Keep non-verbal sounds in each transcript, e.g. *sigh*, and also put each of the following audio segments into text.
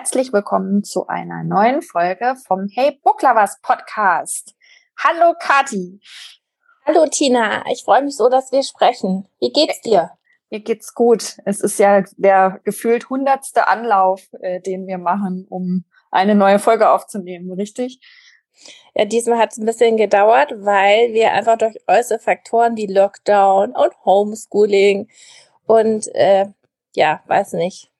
Herzlich willkommen zu einer neuen Folge vom Hey Booklovers Podcast. Hallo Kati. Hallo Tina, ich freue mich so, dass wir sprechen. Wie geht's dir? Mir geht's gut. Es ist ja der gefühlt hundertste Anlauf, äh, den wir machen, um eine neue Folge aufzunehmen, richtig? Ja, diesmal hat es ein bisschen gedauert, weil wir einfach durch äußere Faktoren wie Lockdown und Homeschooling und äh, ja, weiß nicht,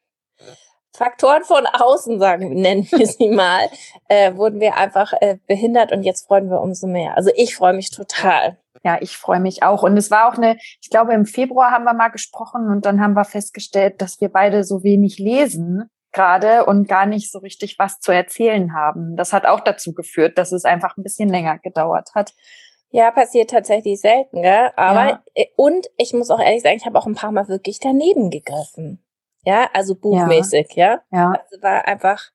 Faktoren von außen, sagen, nennen wir sie mal, äh, wurden wir einfach äh, behindert und jetzt freuen wir umso mehr. Also ich freue mich total. Ja, ich freue mich auch. Und es war auch eine, ich glaube, im Februar haben wir mal gesprochen und dann haben wir festgestellt, dass wir beide so wenig lesen gerade und gar nicht so richtig was zu erzählen haben. Das hat auch dazu geführt, dass es einfach ein bisschen länger gedauert hat. Ja, passiert tatsächlich selten, gell? Aber ja. Äh, und ich muss auch ehrlich sagen, ich habe auch ein paar Mal wirklich daneben gegriffen. Ja, also buchmäßig, ja. Ja. Also war einfach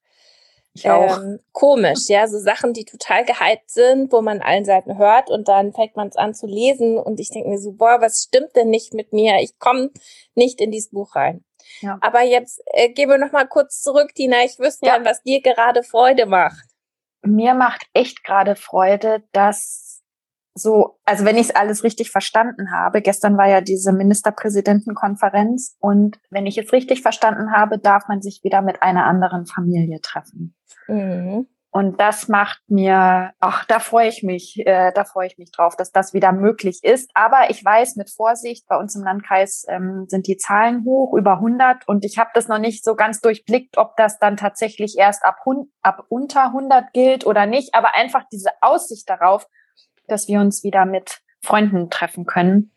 ähm, komisch, ja, so Sachen, die total gehypt sind, wo man allen Seiten hört und dann fängt man es an zu lesen und ich denke mir so, boah, was stimmt denn nicht mit mir? Ich komme nicht in dieses Buch rein. Ja. Aber jetzt äh, gehen wir noch mal kurz zurück, Tina. Ich wüsste ja. gern, was dir gerade Freude macht. Mir macht echt gerade Freude, dass so, also wenn ich es alles richtig verstanden habe, gestern war ja diese Ministerpräsidentenkonferenz und wenn ich es richtig verstanden habe, darf man sich wieder mit einer anderen Familie treffen. Mhm. Und das macht mir, ach, da freue ich mich, äh, da freue ich mich drauf, dass das wieder möglich ist. Aber ich weiß mit Vorsicht, bei uns im Landkreis ähm, sind die Zahlen hoch, über 100. Und ich habe das noch nicht so ganz durchblickt, ob das dann tatsächlich erst ab, ab unter 100 gilt oder nicht. Aber einfach diese Aussicht darauf, dass wir uns wieder mit Freunden treffen können.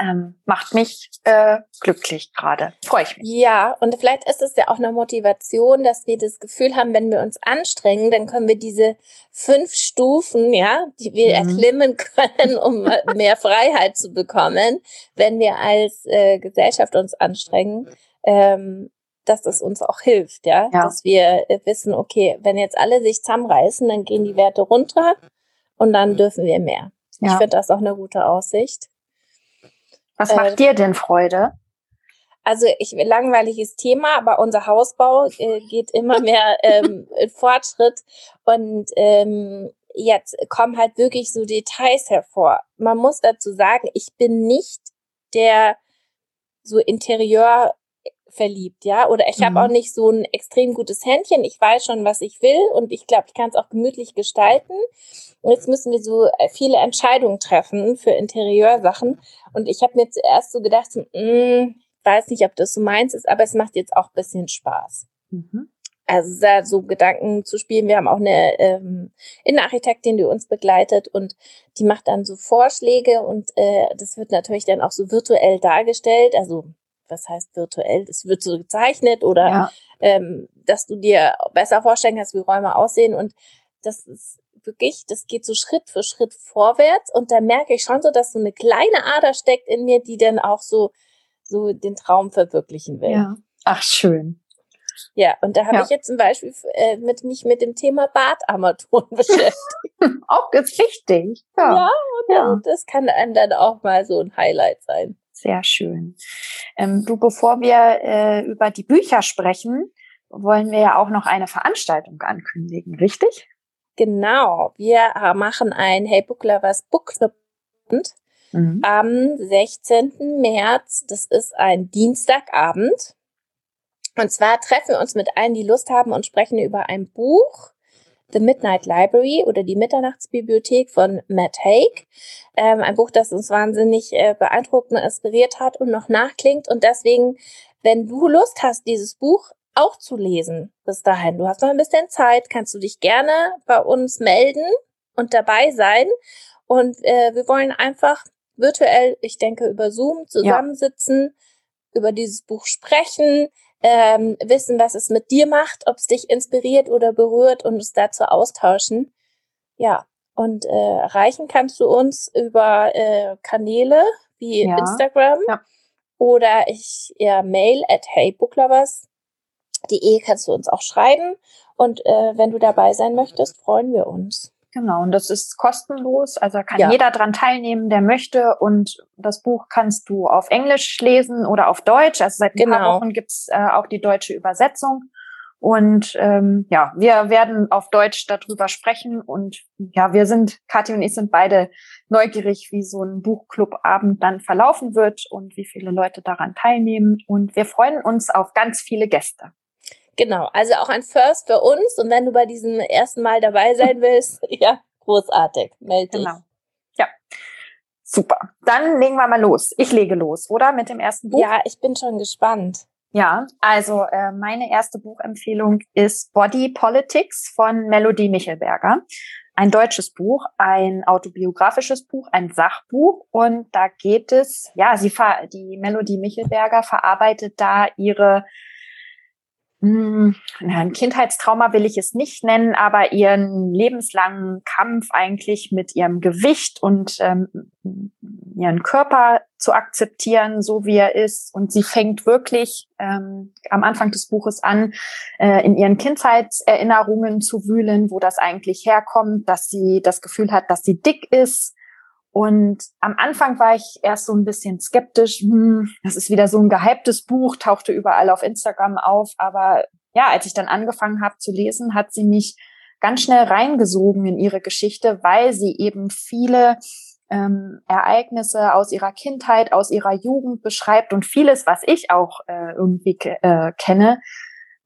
Ähm, macht mich äh, glücklich gerade. Freue ich mich. Ja, und vielleicht ist es ja auch eine Motivation, dass wir das Gefühl haben, wenn wir uns anstrengen, dann können wir diese fünf Stufen, ja, die wir mhm. erklimmen können, um *laughs* mehr Freiheit zu bekommen, wenn wir als äh, Gesellschaft uns anstrengen. Ähm, dass das uns auch hilft, ja? ja. Dass wir äh, wissen, okay, wenn jetzt alle sich zusammenreißen, dann gehen die Werte runter und dann dürfen wir mehr. Ja. Ich finde das auch eine gute Aussicht. Was macht äh, dir denn Freude? Also ich langweiliges Thema, aber unser Hausbau äh, geht immer *laughs* mehr ähm, in Fortschritt und ähm, jetzt kommen halt wirklich so Details hervor. Man muss dazu sagen, ich bin nicht der so Interieur verliebt, ja, oder ich mhm. habe auch nicht so ein extrem gutes Händchen. Ich weiß schon, was ich will und ich glaube, ich kann es auch gemütlich gestalten. Und jetzt müssen wir so äh, viele Entscheidungen treffen für Interieursachen. Und ich habe mir zuerst so gedacht, mh, hm, weiß nicht, ob das so meins ist, aber es macht jetzt auch bisschen Spaß. Mhm. Also da so Gedanken zu spielen. Wir haben auch eine ähm, Innenarchitektin, die uns begleitet und die macht dann so Vorschläge und äh, das wird natürlich dann auch so virtuell dargestellt. Also was heißt virtuell? Das wird so gezeichnet oder ja. ähm, dass du dir besser vorstellen kannst, wie Räume aussehen. Und das ist wirklich, das geht so Schritt für Schritt vorwärts. Und da merke ich schon so, dass so eine kleine Ader steckt in mir, die dann auch so, so den Traum verwirklichen will. Ja. Ach, schön. Ja, und da habe ja. ich jetzt zum Beispiel äh, mit mich mit dem Thema Badarmaturen *laughs* beschäftigt. *laughs* auch ist wichtig. Ja, ja und ja. das kann einem dann auch mal so ein Highlight sein. Sehr schön. Ähm, du, bevor wir äh, über die Bücher sprechen, wollen wir ja auch noch eine Veranstaltung ankündigen, richtig? Genau. Wir machen ein Hey Book Lovers Book Club mhm. am 16. März. Das ist ein Dienstagabend. Und zwar treffen wir uns mit allen, die Lust haben und sprechen über ein Buch, The Midnight Library oder die Mitternachtsbibliothek von Matt Haig. Ähm, ein Buch, das uns wahnsinnig äh, beeindruckt und inspiriert hat und noch nachklingt. Und deswegen, wenn du Lust hast, dieses Buch auch zu lesen bis dahin, du hast noch ein bisschen Zeit, kannst du dich gerne bei uns melden und dabei sein. Und äh, wir wollen einfach virtuell, ich denke, über Zoom zusammensitzen, ja. über dieses Buch sprechen, ähm, wissen, was es mit dir macht, ob es dich inspiriert oder berührt und uns dazu austauschen. Ja, und äh, erreichen kannst du uns über äh, Kanäle wie ja. Instagram ja. oder ich ja mail at heybooklovers.de kannst du uns auch schreiben. Und äh, wenn du dabei sein möchtest, freuen wir uns. Genau, und das ist kostenlos. Also kann ja. jeder dran teilnehmen, der möchte. Und das Buch kannst du auf Englisch lesen oder auf Deutsch. Also seit ein genau. paar Wochen gibt's äh, auch die deutsche Übersetzung. Und ähm, ja, wir werden auf Deutsch darüber sprechen. Und ja, wir sind, Kathi und ich sind beide neugierig, wie so ein Buchclubabend dann verlaufen wird und wie viele Leute daran teilnehmen. Und wir freuen uns auf ganz viele Gäste. Genau, also auch ein First für uns. Und wenn du bei diesem ersten Mal dabei sein *laughs* willst, ja, großartig, melde dich. Genau. Ja, super. Dann legen wir mal los. Ich lege los, oder? Mit dem ersten Buch? Ja, ich bin schon gespannt. Ja, also äh, meine erste Buchempfehlung ist Body Politics von Melody Michelberger. Ein deutsches Buch, ein autobiografisches Buch, ein Sachbuch. Und da geht es, ja, sie die Melody Michelberger verarbeitet da ihre ein Kindheitstrauma will ich es nicht nennen, aber ihren lebenslangen Kampf eigentlich mit ihrem Gewicht und ähm, ihren Körper zu akzeptieren, so wie er ist. Und sie fängt wirklich ähm, am Anfang des Buches an, äh, in ihren Kindheitserinnerungen zu wühlen, wo das eigentlich herkommt, dass sie das Gefühl hat, dass sie dick ist, und am Anfang war ich erst so ein bisschen skeptisch. Hm, das ist wieder so ein gehyptes Buch, tauchte überall auf Instagram auf. Aber ja, als ich dann angefangen habe zu lesen, hat sie mich ganz schnell reingesogen in ihre Geschichte, weil sie eben viele ähm, Ereignisse aus ihrer Kindheit, aus ihrer Jugend beschreibt und vieles, was ich auch äh, irgendwie äh, kenne,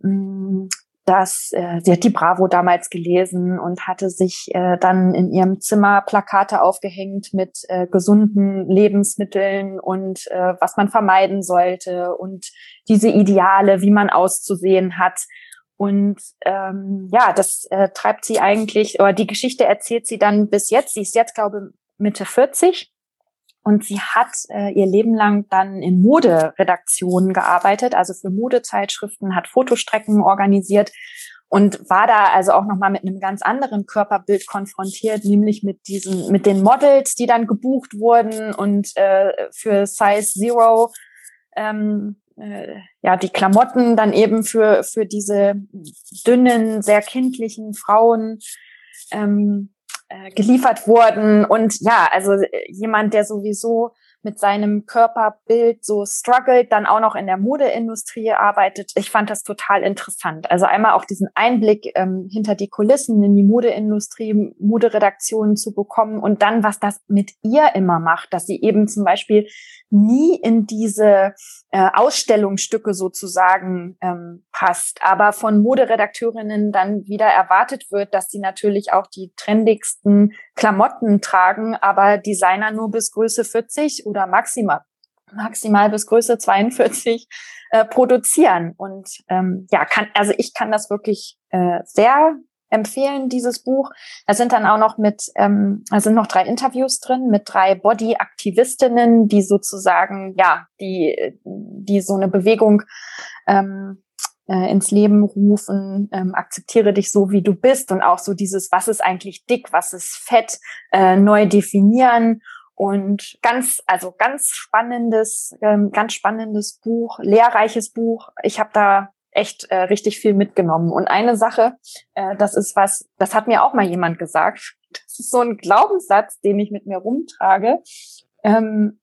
mh, hm, dass äh, sie hat die Bravo damals gelesen und hatte sich äh, dann in ihrem Zimmer Plakate aufgehängt mit äh, gesunden Lebensmitteln und äh, was man vermeiden sollte und diese Ideale, wie man auszusehen hat. Und ähm, ja, das äh, treibt sie eigentlich, oder die Geschichte erzählt sie dann bis jetzt. Sie ist jetzt, glaube ich, Mitte 40 und sie hat äh, ihr Leben lang dann in Moderedaktionen gearbeitet, also für Modezeitschriften, hat Fotostrecken organisiert und war da also auch nochmal mit einem ganz anderen Körperbild konfrontiert, nämlich mit diesen, mit den Models, die dann gebucht wurden und äh, für Size Zero ähm, äh, ja die Klamotten dann eben für für diese dünnen, sehr kindlichen Frauen ähm, äh, geliefert wurden. Und ja, also äh, jemand, der sowieso mit seinem Körperbild so struggelt, dann auch noch in der Modeindustrie arbeitet. Ich fand das total interessant. Also einmal auch diesen Einblick ähm, hinter die Kulissen in die Modeindustrie, Moderedaktionen zu bekommen und dann, was das mit ihr immer macht, dass sie eben zum Beispiel nie in diese äh, Ausstellungsstücke sozusagen ähm, passt, aber von Moderedakteurinnen dann wieder erwartet wird, dass sie natürlich auch die trendigsten Klamotten tragen, aber Designer nur bis Größe 40 oder maximal maximal bis Größe 42 äh, produzieren und ähm, ja kann also ich kann das wirklich äh, sehr empfehlen, dieses Buch. Da sind dann auch noch mit, ähm, da sind noch drei Interviews drin mit drei Body-Aktivistinnen, die sozusagen, ja, die, die so eine Bewegung ähm, äh, ins Leben rufen, ähm, akzeptiere dich so, wie du bist und auch so dieses, was ist eigentlich dick, was ist fett, äh, neu definieren und ganz, also ganz spannendes, ähm, ganz spannendes Buch, lehrreiches Buch. Ich habe da echt äh, richtig viel mitgenommen. Und eine Sache, äh, das ist was, das hat mir auch mal jemand gesagt. Das ist so ein Glaubenssatz, den ich mit mir rumtrage. Ähm,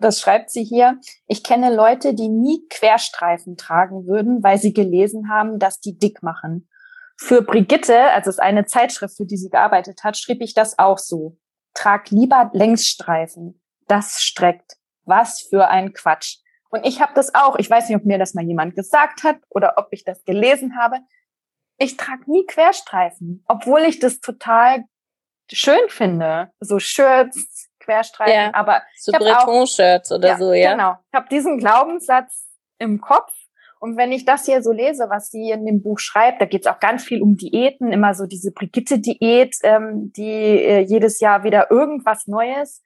das schreibt sie hier. Ich kenne Leute, die nie Querstreifen tragen würden, weil sie gelesen haben, dass die dick machen. Für Brigitte, also es ist eine Zeitschrift, für die sie gearbeitet hat, schrieb ich das auch so. Trag lieber Längsstreifen. Das streckt. Was für ein Quatsch. Und ich habe das auch. Ich weiß nicht, ob mir das mal jemand gesagt hat oder ob ich das gelesen habe. Ich trage nie Querstreifen, obwohl ich das total schön finde. So Shirts, Querstreifen, ja, aber so Breton-Shirts oder ja, so, ja. Genau. Ich habe diesen Glaubenssatz im Kopf und wenn ich das hier so lese, was sie in dem Buch schreibt, da geht es auch ganz viel um Diäten, immer so diese Brigitte-Diät, ähm, die äh, jedes Jahr wieder irgendwas Neues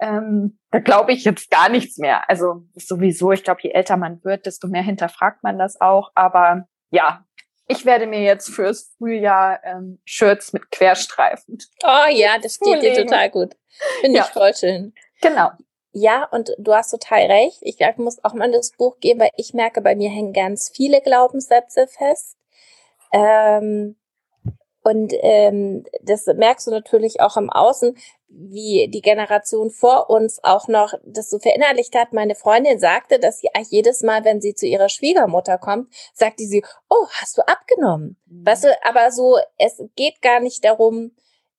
ähm, da glaube ich jetzt gar nichts mehr. Also sowieso, ich glaube, je älter man wird, desto mehr hinterfragt man das auch. Aber ja, ich werde mir jetzt fürs Frühjahr ähm, Shirts mit Querstreifen. Oh ja, das steht dir total gut. Finde ja. ich voll schön. Genau. Ja, und du hast total recht. Ich muss auch mal das Buch geben, weil ich merke, bei mir hängen ganz viele Glaubenssätze fest. Ähm, und ähm, das merkst du natürlich auch im Außen, wie die Generation vor uns auch noch das so verinnerlicht hat. Meine Freundin sagte, dass sie jedes Mal, wenn sie zu ihrer Schwiegermutter kommt, sagte sie, oh, hast du abgenommen? Mhm. Weißt du, aber so, es geht gar nicht darum,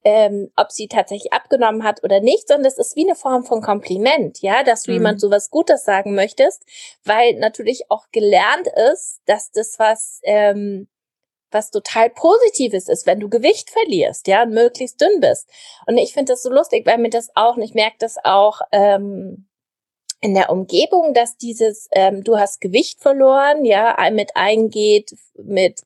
ähm, ob sie tatsächlich abgenommen hat oder nicht, sondern es ist wie eine Form von Kompliment, ja, dass du mhm. jemand so was Gutes sagen möchtest, weil natürlich auch gelernt ist, dass das was ähm, was total Positives ist, wenn du Gewicht verlierst, ja, und möglichst dünn bist. Und ich finde das so lustig, weil mir das auch, und ich merke das auch ähm, in der Umgebung, dass dieses, ähm, du hast Gewicht verloren, ja, mit eingeht, mit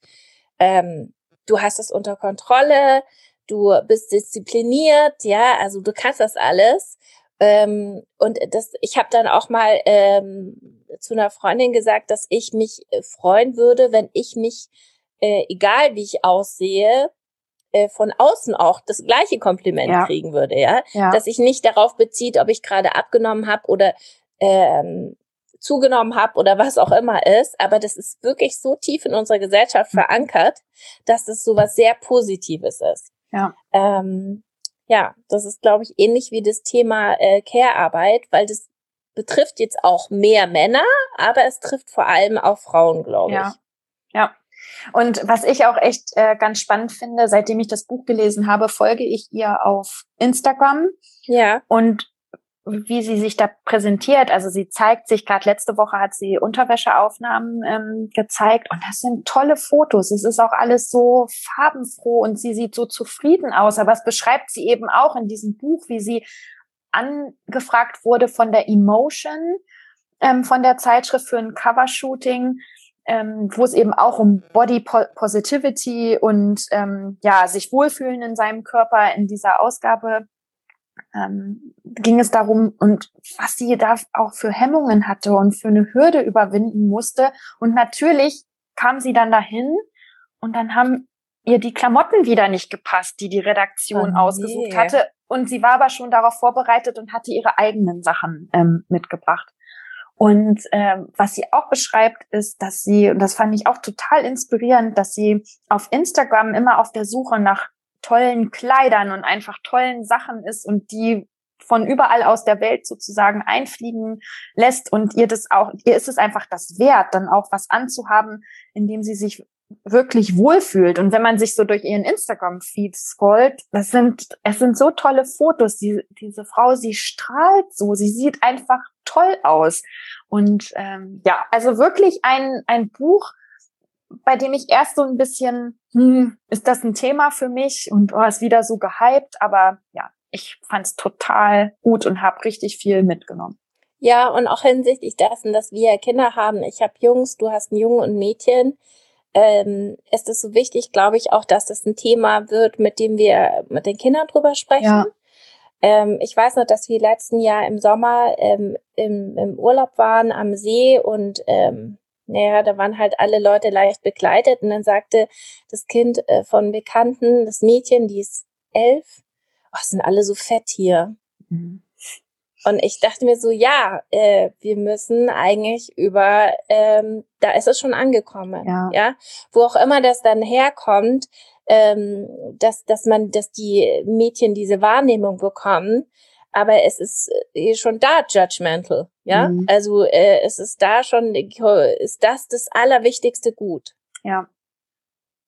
ähm, du hast es unter Kontrolle, du bist diszipliniert, ja, also du kannst das alles. Ähm, und das, ich habe dann auch mal ähm, zu einer Freundin gesagt, dass ich mich äh, freuen würde, wenn ich mich äh, egal wie ich aussehe, äh, von außen auch das gleiche Kompliment ja. kriegen würde, ja? ja? Dass ich nicht darauf bezieht, ob ich gerade abgenommen habe oder ähm, zugenommen habe oder was auch immer ist, aber das ist wirklich so tief in unserer Gesellschaft mhm. verankert, dass das so was sehr Positives ist. Ja. Ähm, ja, das ist, glaube ich, ähnlich wie das Thema äh, Care-Arbeit, weil das betrifft jetzt auch mehr Männer, aber es trifft vor allem auch Frauen, glaube ja. ich. Ja. Und was ich auch echt äh, ganz spannend finde, seitdem ich das Buch gelesen habe, folge ich ihr auf Instagram. Ja. Und wie sie sich da präsentiert, also sie zeigt sich, gerade letzte Woche hat sie Unterwäscheaufnahmen ähm, gezeigt und das sind tolle Fotos. Es ist auch alles so farbenfroh und sie sieht so zufrieden aus. Aber es beschreibt sie eben auch in diesem Buch, wie sie angefragt wurde von der Emotion, ähm, von der Zeitschrift für ein Covershooting ähm, wo es eben auch um Body Positivity und ähm, ja sich wohlfühlen in seinem Körper in dieser Ausgabe ähm, ging es darum und was sie da auch für Hemmungen hatte und für eine Hürde überwinden musste und natürlich kam sie dann dahin und dann haben ihr die Klamotten wieder nicht gepasst, die die Redaktion oh, ausgesucht nee. hatte und sie war aber schon darauf vorbereitet und hatte ihre eigenen Sachen ähm, mitgebracht. Und ähm, was sie auch beschreibt, ist, dass sie, und das fand ich auch total inspirierend, dass sie auf Instagram immer auf der Suche nach tollen Kleidern und einfach tollen Sachen ist und die von überall aus der Welt sozusagen einfliegen lässt und ihr das auch, ihr ist es einfach das wert, dann auch was anzuhaben, in dem sie sich wirklich wohlfühlt. Und wenn man sich so durch ihren Instagram-Feed scrollt, das sind, es sind so tolle Fotos. Die, diese Frau, sie strahlt so, sie sieht einfach toll aus. Und ähm, ja, also wirklich ein, ein Buch, bei dem ich erst so ein bisschen, hm, ist das ein Thema für mich und oh, ist wieder so gehypt, aber ja, ich fand es total gut und habe richtig viel mitgenommen. Ja, und auch hinsichtlich dessen, dass wir Kinder haben. Ich habe Jungs, du hast einen Jungen und ein Mädchen ähm, ist es so wichtig, glaube ich, auch, dass das ein Thema wird, mit dem wir mit den Kindern drüber sprechen. Ja. Ähm, ich weiß noch, dass wir letzten Jahr im Sommer ähm, im, im Urlaub waren am See und ähm, naja, da waren halt alle Leute leicht begleitet und dann sagte das Kind äh, von Bekannten, das Mädchen, die ist elf, oh, sind alle so fett hier. Mhm. Und ich dachte mir so, ja, äh, wir müssen eigentlich über, ähm, da ist es schon angekommen, ja. ja, wo auch immer das dann herkommt, ähm, dass dass man, dass die Mädchen diese Wahrnehmung bekommen, aber es ist äh, schon da judgmental, ja, mhm. also äh, es ist da schon, ist das das allerwichtigste Gut, ja.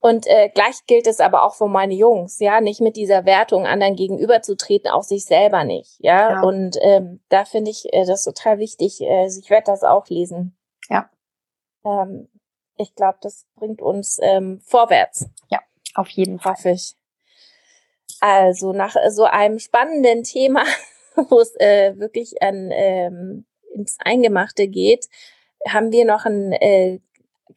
Und äh, gleich gilt es aber auch für meine Jungs, ja, nicht mit dieser Wertung anderen gegenüberzutreten, auch sich selber nicht, ja. ja. Und ähm, da finde ich äh, das total wichtig. Äh, ich werde das auch lesen. Ja. Ähm, ich glaube, das bringt uns ähm, vorwärts. Ja, auf jeden Fall. Hoffe ich. Also nach so einem spannenden Thema, *laughs* wo es äh, wirklich an, ähm, ins Eingemachte geht, haben wir noch ein äh,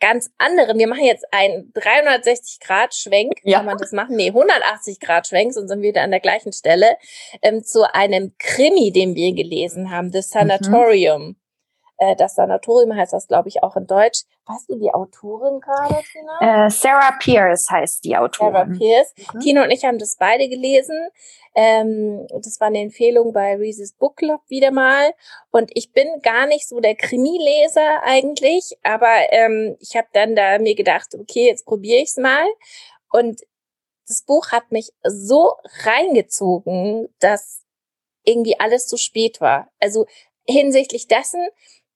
ganz anderen. Wir machen jetzt einen 360 Grad Schwenk, ja. kann man das machen? Nee, 180 Grad Schwenk, sonst sind wir wieder an der gleichen Stelle, ähm, zu einem Krimi, den wir gelesen haben, The Sanatorium. Mhm. Äh, das Sanatorium heißt das, glaube ich, auch in Deutsch. Weißt du die Autorin gerade, Tina? Äh, Sarah Pierce heißt die Autorin. Sarah Pierce. Mhm. Tino und ich haben das beide gelesen. Ähm, das war eine Empfehlung bei Reese's Book Club wieder mal. Und ich bin gar nicht so der Krimileser eigentlich, aber ähm, ich habe dann da mir gedacht, okay, jetzt probiere ich's mal. Und das Buch hat mich so reingezogen, dass irgendwie alles zu spät war. Also hinsichtlich dessen,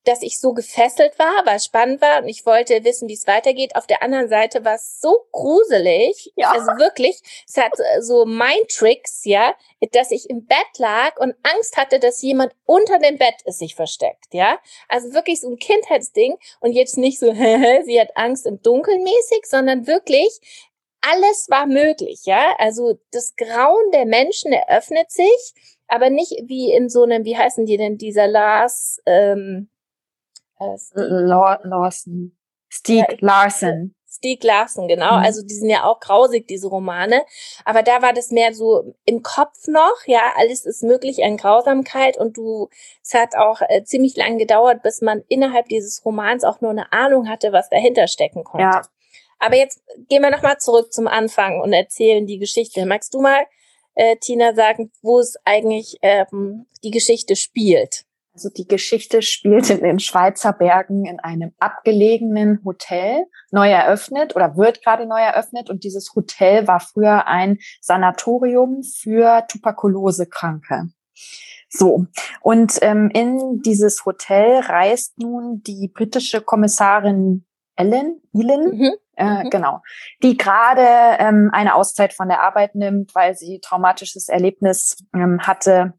dass ich so gefesselt war, weil es spannend war und ich wollte wissen, wie es weitergeht. Auf der anderen Seite war es so gruselig, ja. also wirklich, es hat äh, so Mind-Tricks, ja, dass ich im Bett lag und Angst hatte, dass jemand unter dem Bett ist sich versteckt, ja. Also wirklich so ein Kindheitsding und jetzt nicht so, *laughs* sie hat Angst im Dunkeln mäßig, sondern wirklich, alles war möglich, ja. Also das Grauen der Menschen eröffnet sich, aber nicht wie in so einem, wie heißen die denn, dieser Lars, ähm, Lawson. Stieg ja, Larsen. Stieg Larsen, genau. Mhm. Also die sind ja auch grausig, diese Romane. Aber da war das mehr so im Kopf noch, ja, alles ist möglich an Grausamkeit und du, es hat auch äh, ziemlich lang gedauert, bis man innerhalb dieses Romans auch nur eine Ahnung hatte, was dahinter stecken konnte. Ja. Aber jetzt gehen wir nochmal zurück zum Anfang und erzählen die Geschichte. Magst du mal, äh, Tina, sagen, wo es eigentlich ähm, die Geschichte spielt? Also die Geschichte spielt in den Schweizer Bergen in einem abgelegenen Hotel, neu eröffnet oder wird gerade neu eröffnet. Und dieses Hotel war früher ein Sanatorium für Tuberkulosekranke. So, und ähm, in dieses Hotel reist nun die britische Kommissarin Ellen, Ellen, mhm. Äh, mhm. genau, die gerade ähm, eine Auszeit von der Arbeit nimmt, weil sie traumatisches Erlebnis ähm, hatte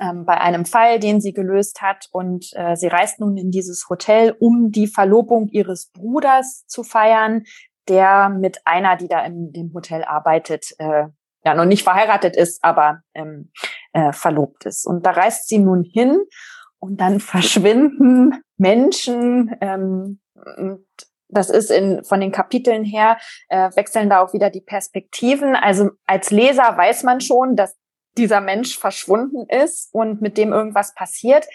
ähm, bei einem Fall, den sie gelöst hat. Und äh, sie reist nun in dieses Hotel, um die Verlobung ihres Bruders zu feiern, der mit einer, die da in dem Hotel arbeitet, äh, ja noch nicht verheiratet ist, aber ähm, äh, verlobt ist. Und da reist sie nun hin und dann *laughs* verschwinden Menschen. Ähm, das ist in, von den Kapiteln her, äh, wechseln da auch wieder die Perspektiven. Also als Leser weiß man schon, dass dieser Mensch verschwunden ist und mit dem irgendwas passiert.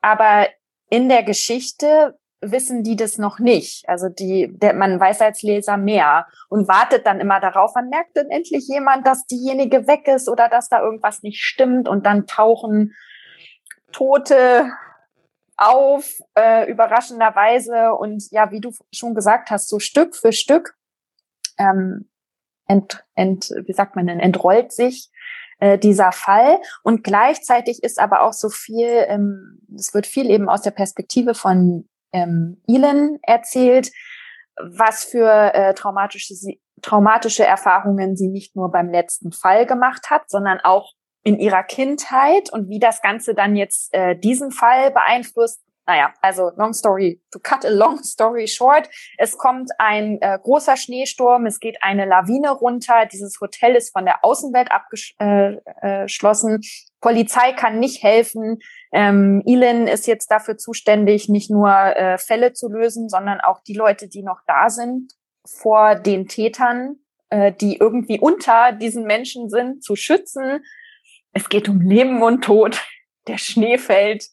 Aber in der Geschichte wissen die das noch nicht. Also die, der, man weiß als Leser mehr und wartet dann immer darauf, man merkt dann endlich jemand, dass diejenige weg ist oder dass da irgendwas nicht stimmt und dann tauchen Tote auf, äh, überraschenderweise und ja, wie du schon gesagt hast, so Stück für Stück ähm, ent, ent, wie sagt man denn, entrollt sich äh, dieser Fall. Und gleichzeitig ist aber auch so viel, ähm, es wird viel eben aus der Perspektive von ähm, Elon erzählt, was für äh, traumatische, traumatische Erfahrungen sie nicht nur beim letzten Fall gemacht hat, sondern auch in ihrer Kindheit und wie das Ganze dann jetzt äh, diesen Fall beeinflusst, naja, also long story, to cut a long *laughs* story short, es kommt ein äh, großer Schneesturm, es geht eine Lawine runter, dieses Hotel ist von der Außenwelt abgeschlossen, äh, äh, Polizei kann nicht helfen, ähm, Elin ist jetzt dafür zuständig, nicht nur äh, Fälle zu lösen, sondern auch die Leute, die noch da sind, vor den Tätern, äh, die irgendwie unter diesen Menschen sind, zu schützen. Es geht um Leben und Tod. Der Schnee fällt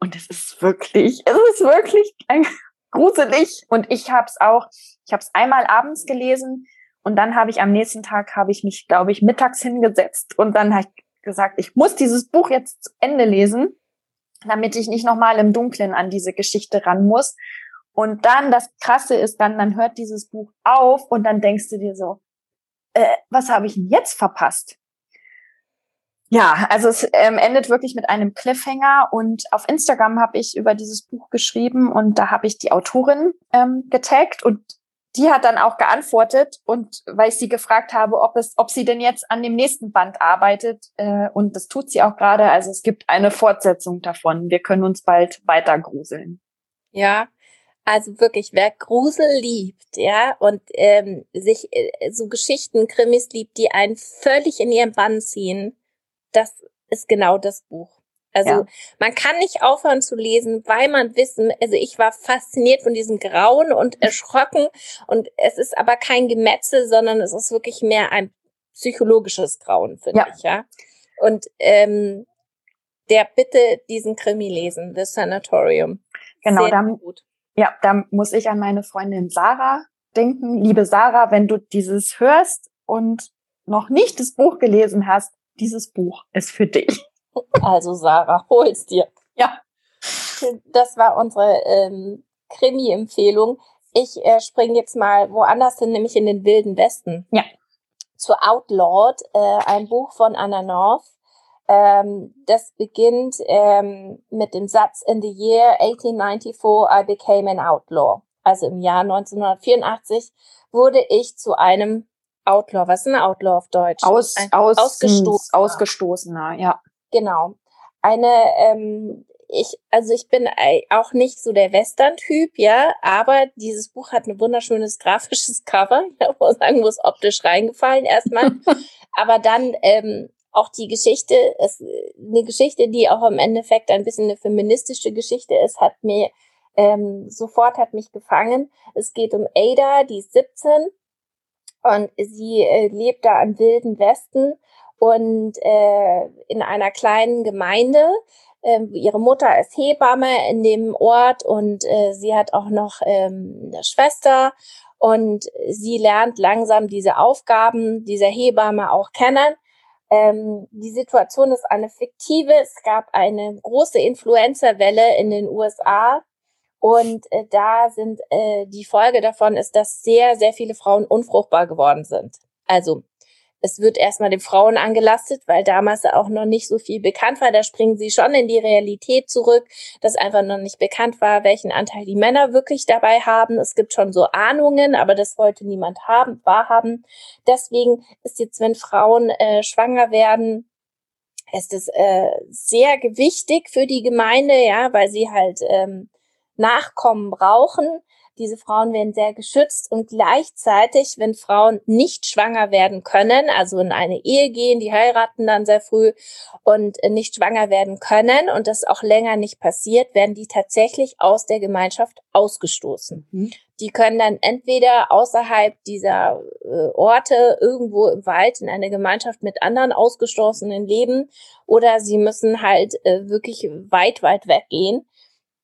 und es ist wirklich, es ist wirklich *laughs* gruselig. Und ich habe es auch, ich habe es einmal abends gelesen und dann habe ich am nächsten Tag, habe ich mich, glaube ich, mittags hingesetzt und dann habe ich gesagt, ich muss dieses Buch jetzt zu Ende lesen, damit ich nicht nochmal im Dunkeln an diese Geschichte ran muss. Und dann, das Krasse ist dann, dann hört dieses Buch auf und dann denkst du dir so, äh, was habe ich denn jetzt verpasst? Ja, also es ähm, endet wirklich mit einem Cliffhanger und auf Instagram habe ich über dieses Buch geschrieben und da habe ich die Autorin ähm, getaggt und die hat dann auch geantwortet und weil ich sie gefragt habe, ob es, ob sie denn jetzt an dem nächsten Band arbeitet äh, und das tut sie auch gerade. Also es gibt eine Fortsetzung davon. Wir können uns bald weiter gruseln. Ja, also wirklich, wer Grusel liebt, ja, und ähm, sich äh, so Geschichten, Krimis liebt, die einen völlig in ihren Bann ziehen, das ist genau das Buch. Also ja. man kann nicht aufhören zu lesen, weil man wissen, also ich war fasziniert von diesem Grauen und erschrocken und es ist aber kein Gemetzel, sondern es ist wirklich mehr ein psychologisches Grauen, finde ja. ich, ja. Und ähm, der bitte diesen Krimi lesen, The Sanatorium. Genau, Sehr dann, gut. ja, da muss ich an meine Freundin Sarah denken. Liebe Sarah, wenn du dieses hörst und noch nicht das Buch gelesen hast, dieses Buch ist für dich. *laughs* Also Sarah, hol's dir. Ja. Das war unsere ähm, Krimi-Empfehlung. Ich äh, springe jetzt mal woanders hin, nämlich in den Wilden Westen. Ja. Zu Outlawed, äh, ein Buch von Anna North. Ähm, das beginnt ähm, mit dem Satz In the year 1894 I became an outlaw. Also im Jahr 1984 wurde ich zu einem Outlaw. Was ist ein Outlaw auf Deutsch? Aus, aus, ausgestoßener. Ausgestoßener, ja. Genau. Eine, ähm, ich, also ich bin auch nicht so der Western-Typ, ja, aber dieses Buch hat ein wunderschönes grafisches *laughs* Cover. *laughs* Ich muss sagen, wo es optisch reingefallen erstmal. *laughs* aber dann ähm, auch die Geschichte, ist eine Geschichte, die auch im Endeffekt ein bisschen eine feministische Geschichte ist, hat mir ähm, sofort hat mich gefangen. Es geht um Ada, die ist 17 und sie äh, lebt da im wilden Westen und äh, in einer kleinen Gemeinde. Äh, ihre Mutter ist Hebamme in dem Ort und äh, sie hat auch noch ähm, eine Schwester und sie lernt langsam diese Aufgaben dieser Hebamme auch kennen. Ähm, die Situation ist eine fiktive. Es gab eine große Influenza-Welle in den USA und äh, da sind äh, die Folge davon ist, dass sehr, sehr viele Frauen unfruchtbar geworden sind. Also es wird erstmal den Frauen angelastet, weil damals auch noch nicht so viel bekannt war. Da springen sie schon in die Realität zurück, dass einfach noch nicht bekannt war, welchen Anteil die Männer wirklich dabei haben. Es gibt schon so Ahnungen, aber das wollte niemand haben, wahrhaben. Deswegen ist jetzt, wenn Frauen äh, schwanger werden, ist es äh, sehr gewichtig für die Gemeinde, ja, weil sie halt ähm, Nachkommen brauchen. Diese Frauen werden sehr geschützt und gleichzeitig, wenn Frauen nicht schwanger werden können, also in eine Ehe gehen, die heiraten dann sehr früh und nicht schwanger werden können und das auch länger nicht passiert, werden die tatsächlich aus der Gemeinschaft ausgestoßen. Mhm. Die können dann entweder außerhalb dieser äh, Orte irgendwo im Wald in einer Gemeinschaft mit anderen Ausgestoßenen leben oder sie müssen halt äh, wirklich weit, weit weggehen.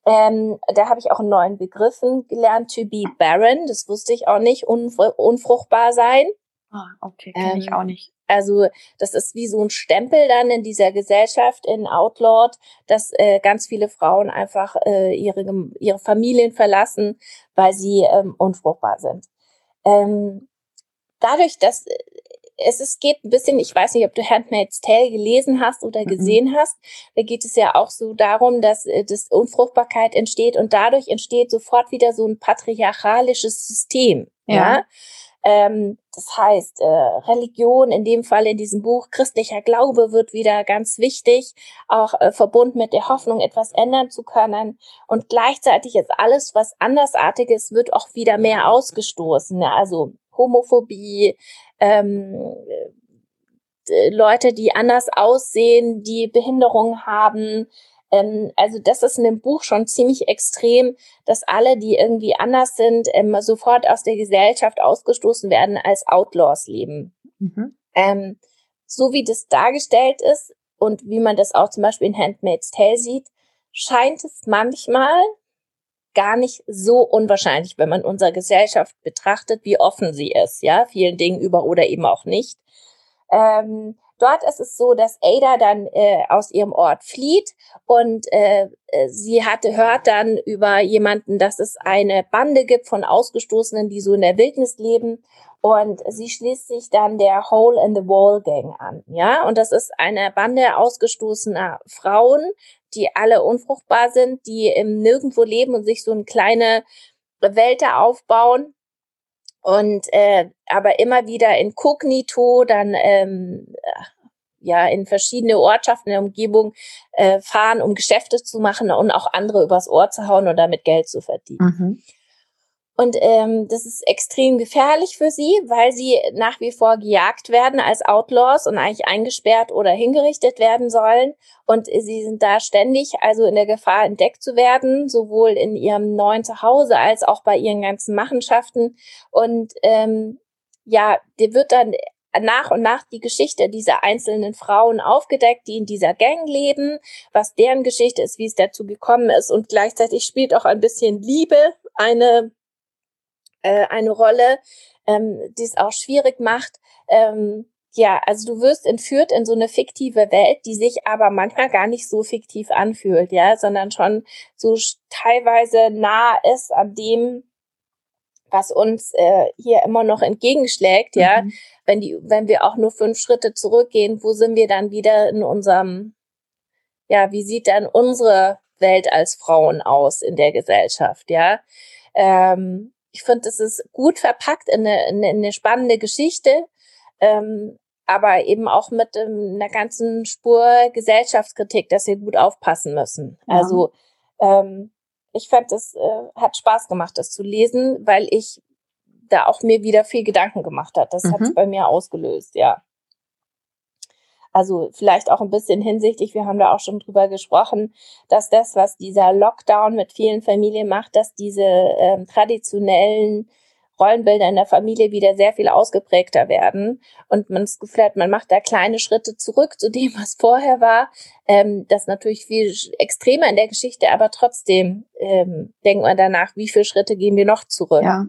Ähm, da habe ich auch einen neuen Begriffen gelernt, to be barren. Das wusste ich auch nicht, unfr unfruchtbar sein. Ah, okay, kenne ähm, ich auch nicht. Also das ist wie so ein Stempel dann in dieser Gesellschaft in Outlawed, dass äh, ganz viele Frauen einfach äh, ihre, ihre Familien verlassen, weil sie ähm, unfruchtbar sind. Ähm, dadurch, dass es ist, geht ein bisschen, ich weiß nicht, ob du Handmaid's Tale gelesen hast oder mhm. gesehen mhm. hast. Da geht es ja auch so darum, dass äh, das Unfruchtbarkeit entsteht und dadurch entsteht sofort wieder so ein patriarchalisches System. Ja. ja? Ähm, das heißt, äh, Religion, in dem Fall in diesem Buch, christlicher Glaube wird wieder ganz wichtig, auch äh, verbunden mit der Hoffnung, etwas ändern zu können. Und gleichzeitig ist alles, was andersartiges, wird auch wieder mehr ausgestoßen. Ja? Also Homophobie, ähm, äh, Leute, die anders aussehen, die Behinderungen haben. Ähm, also das ist in dem Buch schon ziemlich extrem, dass alle, die irgendwie anders sind, ähm, sofort aus der Gesellschaft ausgestoßen werden, als Outlaws leben. Mhm. Ähm, so wie das dargestellt ist und wie man das auch zum Beispiel in Handmaid's Tale sieht, scheint es manchmal gar nicht so unwahrscheinlich, wenn man unsere Gesellschaft betrachtet, wie offen sie ist, ja, vielen Dingen über oder eben auch nicht. Ähm, dort ist es so, dass Ada dann äh, aus ihrem Ort flieht und äh, äh, sie hatte hört dann über jemanden, dass es eine Bande gibt von Ausgestoßenen, die so in der Wildnis leben. Und sie schließt sich dann der Hole in the Wall Gang an, ja, und das ist eine Bande ausgestoßener Frauen, die alle unfruchtbar sind, die im Nirgendwo leben und sich so eine kleine Welt aufbauen und äh, aber immer wieder inkognito dann ähm, ja in verschiedene Ortschaften in der Umgebung äh, fahren, um Geschäfte zu machen und auch andere übers Ohr zu hauen und damit Geld zu verdienen. Mhm. Und ähm, das ist extrem gefährlich für sie, weil sie nach wie vor gejagt werden als Outlaws und eigentlich eingesperrt oder hingerichtet werden sollen. Und sie sind da ständig also in der Gefahr, entdeckt zu werden, sowohl in ihrem neuen Zuhause als auch bei ihren ganzen Machenschaften. Und ähm, ja, dir wird dann nach und nach die Geschichte dieser einzelnen Frauen aufgedeckt, die in dieser Gang leben, was deren Geschichte ist, wie es dazu gekommen ist und gleichzeitig spielt auch ein bisschen Liebe eine äh, eine Rolle, ähm, die es auch schwierig macht. Ähm, ja, also du wirst entführt in so eine fiktive Welt, die sich aber manchmal gar nicht so fiktiv anfühlt, ja, sondern schon so teilweise nah ist an dem, was uns äh, hier immer noch entgegenschlägt, ja. Mhm. Wenn die, wenn wir auch nur fünf Schritte zurückgehen, wo sind wir dann wieder in unserem, ja, wie sieht dann unsere Welt als Frauen aus in der Gesellschaft, ja? Ähm, ich finde, es ist gut verpackt in eine, in eine spannende Geschichte, ähm, aber eben auch mit ähm, einer ganzen Spur Gesellschaftskritik, dass wir gut aufpassen müssen. Ja. Also ähm, ich fand, es äh, hat Spaß gemacht, das zu lesen, weil ich da auch mir wieder viel Gedanken gemacht hat. Das mhm. hat es bei mir ausgelöst, ja. Also vielleicht auch ein bisschen hinsichtlich, wir haben da auch schon drüber gesprochen, dass das, was dieser Lockdown mit vielen Familien macht, dass diese ähm, traditionellen Rollenbilder in der Familie wieder sehr viel ausgeprägter werden und man das Gefühl hat, man macht da kleine Schritte zurück zu dem, was vorher war. Ähm, das natürlich viel extremer in der Geschichte, aber trotzdem ähm, denkt man danach, wie viele Schritte gehen wir noch zurück. Ja.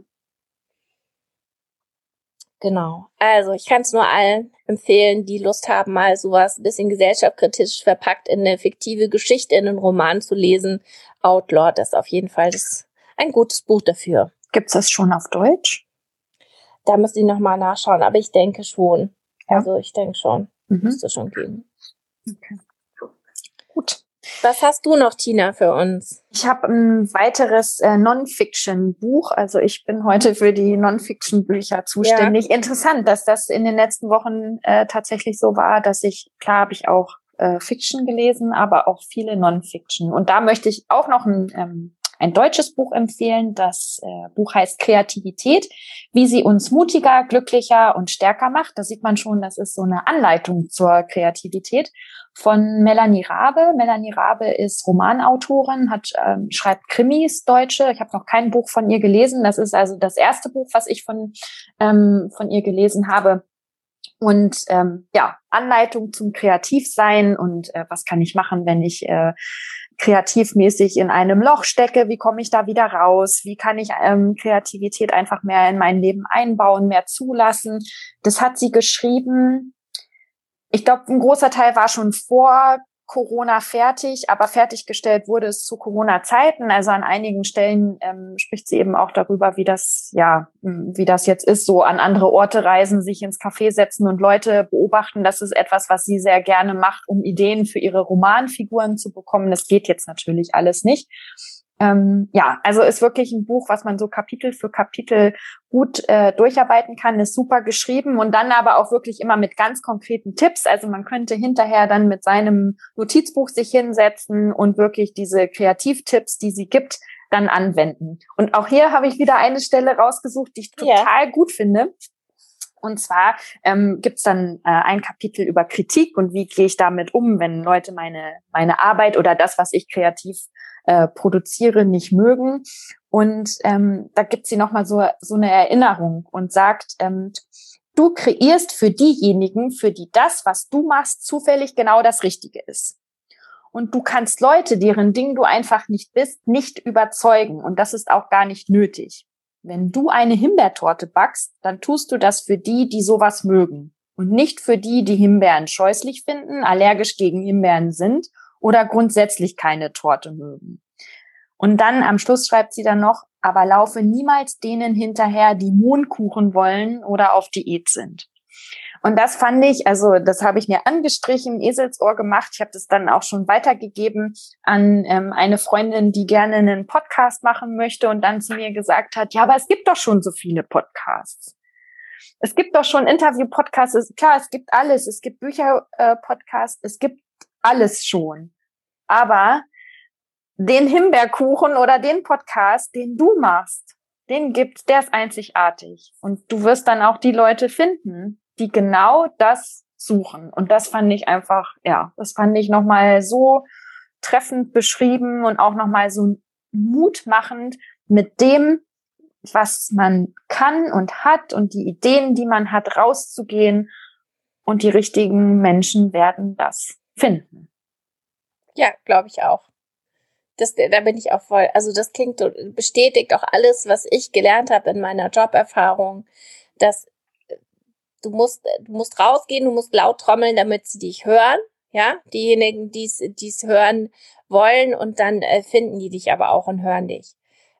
Genau. Also ich kann es nur allen empfehlen, die Lust haben, mal sowas ein bisschen gesellschaftskritisch verpackt in eine fiktive Geschichte, in einen Roman zu lesen. Outlaw, das ist auf jeden Fall ein gutes Buch dafür. Gibt's das schon auf Deutsch? Da muss ich nochmal nachschauen, aber ich denke schon. Ja. Also ich denke schon. Mhm. Müsste schon gehen. Okay. Gut. Was hast du noch, Tina, für uns? Ich habe ein weiteres äh, Non-Fiction-Buch. Also ich bin heute für die Non-Fiction-Bücher zuständig. Ja. Interessant, dass das in den letzten Wochen äh, tatsächlich so war, dass ich, klar habe ich auch äh, Fiction gelesen, aber auch viele Non-Fiction. Und da möchte ich auch noch ein ähm, ein deutsches Buch empfehlen. Das äh, Buch heißt Kreativität, wie sie uns mutiger, glücklicher und stärker macht. Da sieht man schon, das ist so eine Anleitung zur Kreativität von Melanie Rabe. Melanie Rabe ist Romanautorin, hat ähm, schreibt Krimis Deutsche. Ich habe noch kein Buch von ihr gelesen. Das ist also das erste Buch, was ich von ähm, von ihr gelesen habe. Und ähm, ja, Anleitung zum Kreativsein und äh, was kann ich machen, wenn ich äh, kreativmäßig in einem Loch stecke, wie komme ich da wieder raus, wie kann ich ähm, Kreativität einfach mehr in mein Leben einbauen, mehr zulassen. Das hat sie geschrieben. Ich glaube, ein großer Teil war schon vor Corona fertig, aber fertiggestellt wurde es zu Corona-Zeiten. Also an einigen Stellen ähm, spricht sie eben auch darüber, wie das, ja, wie das jetzt ist, so an andere Orte reisen, sich ins Café setzen und Leute beobachten. Das ist etwas, was sie sehr gerne macht, um Ideen für ihre Romanfiguren zu bekommen. Das geht jetzt natürlich alles nicht. Ähm, ja, also ist wirklich ein Buch, was man so Kapitel für Kapitel gut äh, durcharbeiten kann, ist super geschrieben und dann aber auch wirklich immer mit ganz konkreten Tipps. Also man könnte hinterher dann mit seinem Notizbuch sich hinsetzen und wirklich diese Kreativtipps, die sie gibt, dann anwenden. Und auch hier habe ich wieder eine Stelle rausgesucht, die ich total yeah. gut finde. Und zwar ähm, gibt es dann äh, ein Kapitel über Kritik und wie gehe ich damit um, wenn Leute meine, meine Arbeit oder das, was ich kreativ äh, produziere, nicht mögen. Und ähm, da gibt sie nochmal so, so eine Erinnerung und sagt, ähm, du kreierst für diejenigen, für die das, was du machst, zufällig genau das Richtige ist. Und du kannst Leute, deren Ding du einfach nicht bist, nicht überzeugen. Und das ist auch gar nicht nötig. Wenn du eine Himbeertorte backst, dann tust du das für die, die sowas mögen. Und nicht für die, die Himbeeren scheußlich finden, allergisch gegen Himbeeren sind oder grundsätzlich keine Torte mögen. Und dann am Schluss schreibt sie dann noch, aber laufe niemals denen hinterher, die Mohnkuchen wollen oder auf Diät sind. Und das fand ich, also das habe ich mir angestrichen, Eselsohr gemacht. Ich habe das dann auch schon weitergegeben an ähm, eine Freundin, die gerne einen Podcast machen möchte und dann zu mir gesagt hat, ja, aber es gibt doch schon so viele Podcasts. Es gibt doch schon Interview-Podcasts. Klar, es gibt alles. Es gibt Bücher-Podcasts. Äh, es gibt alles schon. Aber den Himbeerkuchen oder den Podcast, den du machst, den gibt's, der ist einzigartig. Und du wirst dann auch die Leute finden, die genau das suchen. Und das fand ich einfach, ja, das fand ich nochmal so treffend beschrieben und auch nochmal so mutmachend mit dem, was man kann und hat und die Ideen, die man hat, rauszugehen. Und die richtigen Menschen werden das finden. Ja, glaube ich auch. Das, da bin ich auch voll. Also das klingt bestätigt auch alles, was ich gelernt habe in meiner Joberfahrung, dass äh, du musst, du musst rausgehen, du musst laut trommeln, damit sie dich hören. Ja, diejenigen, die es hören wollen und dann äh, finden die dich aber auch und hören dich.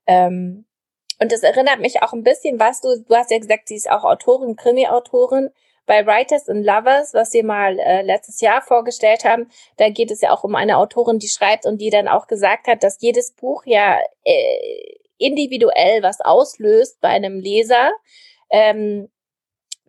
Ähm, und das erinnert mich auch ein bisschen, was du, du hast ja gesagt, sie ist auch Autorin, Krimi-Autorin. Bei Writers and Lovers, was wir mal äh, letztes Jahr vorgestellt haben, da geht es ja auch um eine Autorin, die schreibt und die dann auch gesagt hat, dass jedes Buch ja äh, individuell was auslöst bei einem Leser. Ähm,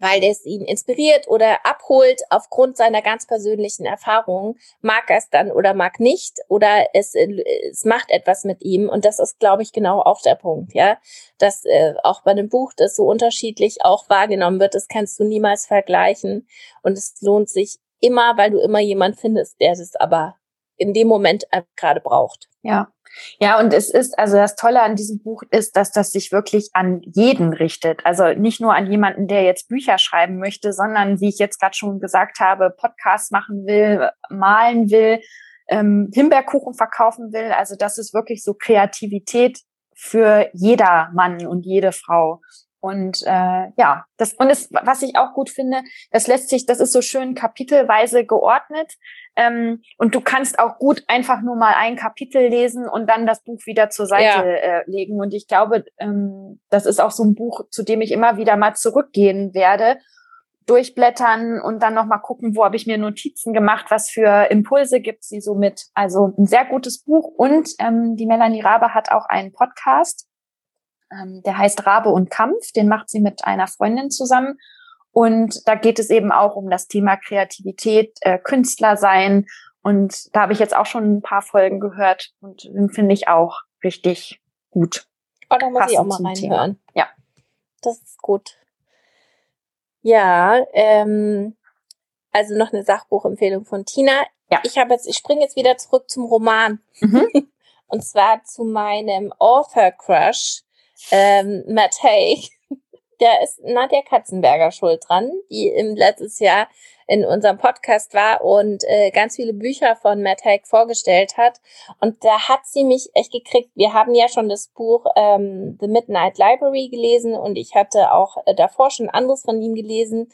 weil es ihn inspiriert oder abholt aufgrund seiner ganz persönlichen Erfahrungen, mag er es dann oder mag nicht oder es, es macht etwas mit ihm. Und das ist, glaube ich, genau auch der Punkt, ja, dass äh, auch bei einem Buch, das so unterschiedlich auch wahrgenommen wird, das kannst du niemals vergleichen. Und es lohnt sich immer, weil du immer jemand findest, der es aber in dem Moment gerade braucht. Ja, ja, und es ist, also das Tolle an diesem Buch ist, dass das sich wirklich an jeden richtet. Also nicht nur an jemanden, der jetzt Bücher schreiben möchte, sondern, wie ich jetzt gerade schon gesagt habe, Podcasts machen will, malen will, ähm, Himbeerkuchen verkaufen will. Also das ist wirklich so Kreativität für jeder Mann und jede Frau. Und äh, ja, das und es, was ich auch gut finde, das lässt sich, das ist so schön kapitelweise geordnet. Ähm, und du kannst auch gut einfach nur mal ein Kapitel lesen und dann das Buch wieder zur Seite ja. äh, legen. Und ich glaube, ähm, das ist auch so ein Buch, zu dem ich immer wieder mal zurückgehen werde, durchblättern und dann noch mal gucken, wo habe ich mir Notizen gemacht, was für Impulse gibt sie so mit. Also ein sehr gutes Buch. Und ähm, die Melanie Rabe hat auch einen Podcast ähm, der heißt Rabe und Kampf. Den macht sie mit einer Freundin zusammen. Und da geht es eben auch um das Thema Kreativität, äh, Künstler sein. Und da habe ich jetzt auch schon ein paar Folgen gehört und finde ich auch richtig gut. Oh, da muss ich auch mal reinhören. Thema. Ja. Das ist gut. Ja, ähm, also noch eine Sachbuchempfehlung von Tina. Ja. Ich habe jetzt, ich springe jetzt wieder zurück zum Roman. Mhm. *laughs* Und zwar zu meinem Author Crush, ähm, Matt Hay, der ist Nadja Katzenberger schuld dran, die im letztes Jahr in unserem Podcast war und äh, ganz viele Bücher von Matt Haig vorgestellt hat. Und da hat sie mich echt gekriegt. Wir haben ja schon das Buch ähm, The Midnight Library gelesen und ich hatte auch äh, davor schon anderes von ihm gelesen.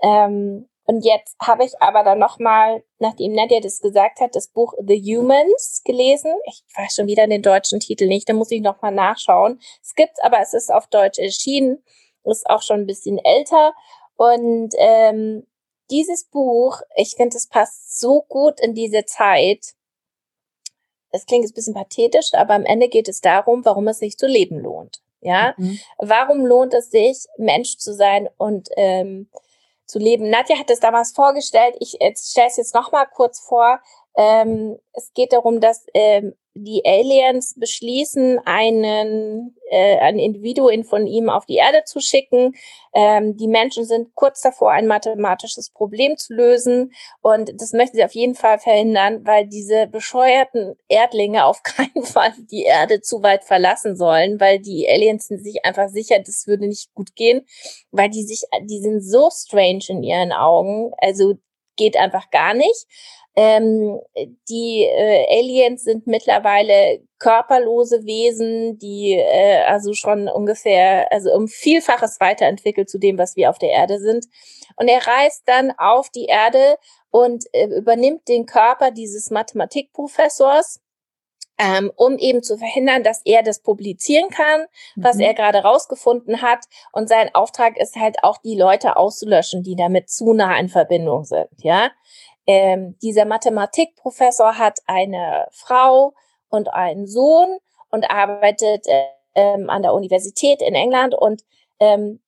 Ähm, und jetzt habe ich aber dann nochmal, nachdem Nadja das gesagt hat, das Buch The Humans gelesen. Ich weiß schon wieder den deutschen Titel nicht, da muss ich nochmal nachschauen. Es gibt's, aber es ist auf Deutsch erschienen, ist auch schon ein bisschen älter. Und ähm, dieses Buch, ich finde, es passt so gut in diese Zeit. Es klingt ein bisschen pathetisch, aber am Ende geht es darum, warum es sich zu leben lohnt. Ja, mhm. warum lohnt es sich, Mensch zu sein und ähm, zu leben. Nadja hat es damals vorgestellt. Ich stelle es jetzt noch mal kurz vor. Ähm, es geht darum, dass ähm, die Aliens beschließen, einen, äh, ein Individuum von ihm auf die Erde zu schicken. Ähm, die Menschen sind kurz davor, ein mathematisches Problem zu lösen. Und das möchten sie auf jeden Fall verhindern, weil diese bescheuerten Erdlinge auf *laughs* keinen Fall die Erde zu weit verlassen sollen, weil die Aliens sind sich einfach sicher, das würde nicht gut gehen, weil die sich, die sind so strange in ihren Augen. Also geht einfach gar nicht. Ähm, die äh, Aliens sind mittlerweile körperlose Wesen, die äh, also schon ungefähr, also um Vielfaches weiterentwickelt zu dem, was wir auf der Erde sind. Und er reist dann auf die Erde und äh, übernimmt den Körper dieses Mathematikprofessors. Ähm, um eben zu verhindern, dass er das publizieren kann, was mhm. er gerade rausgefunden hat. Und sein Auftrag ist halt auch, die Leute auszulöschen, die damit zu nah in Verbindung sind. Ja, ähm, dieser Mathematikprofessor hat eine Frau und einen Sohn und arbeitet ähm, an der Universität in England und ähm,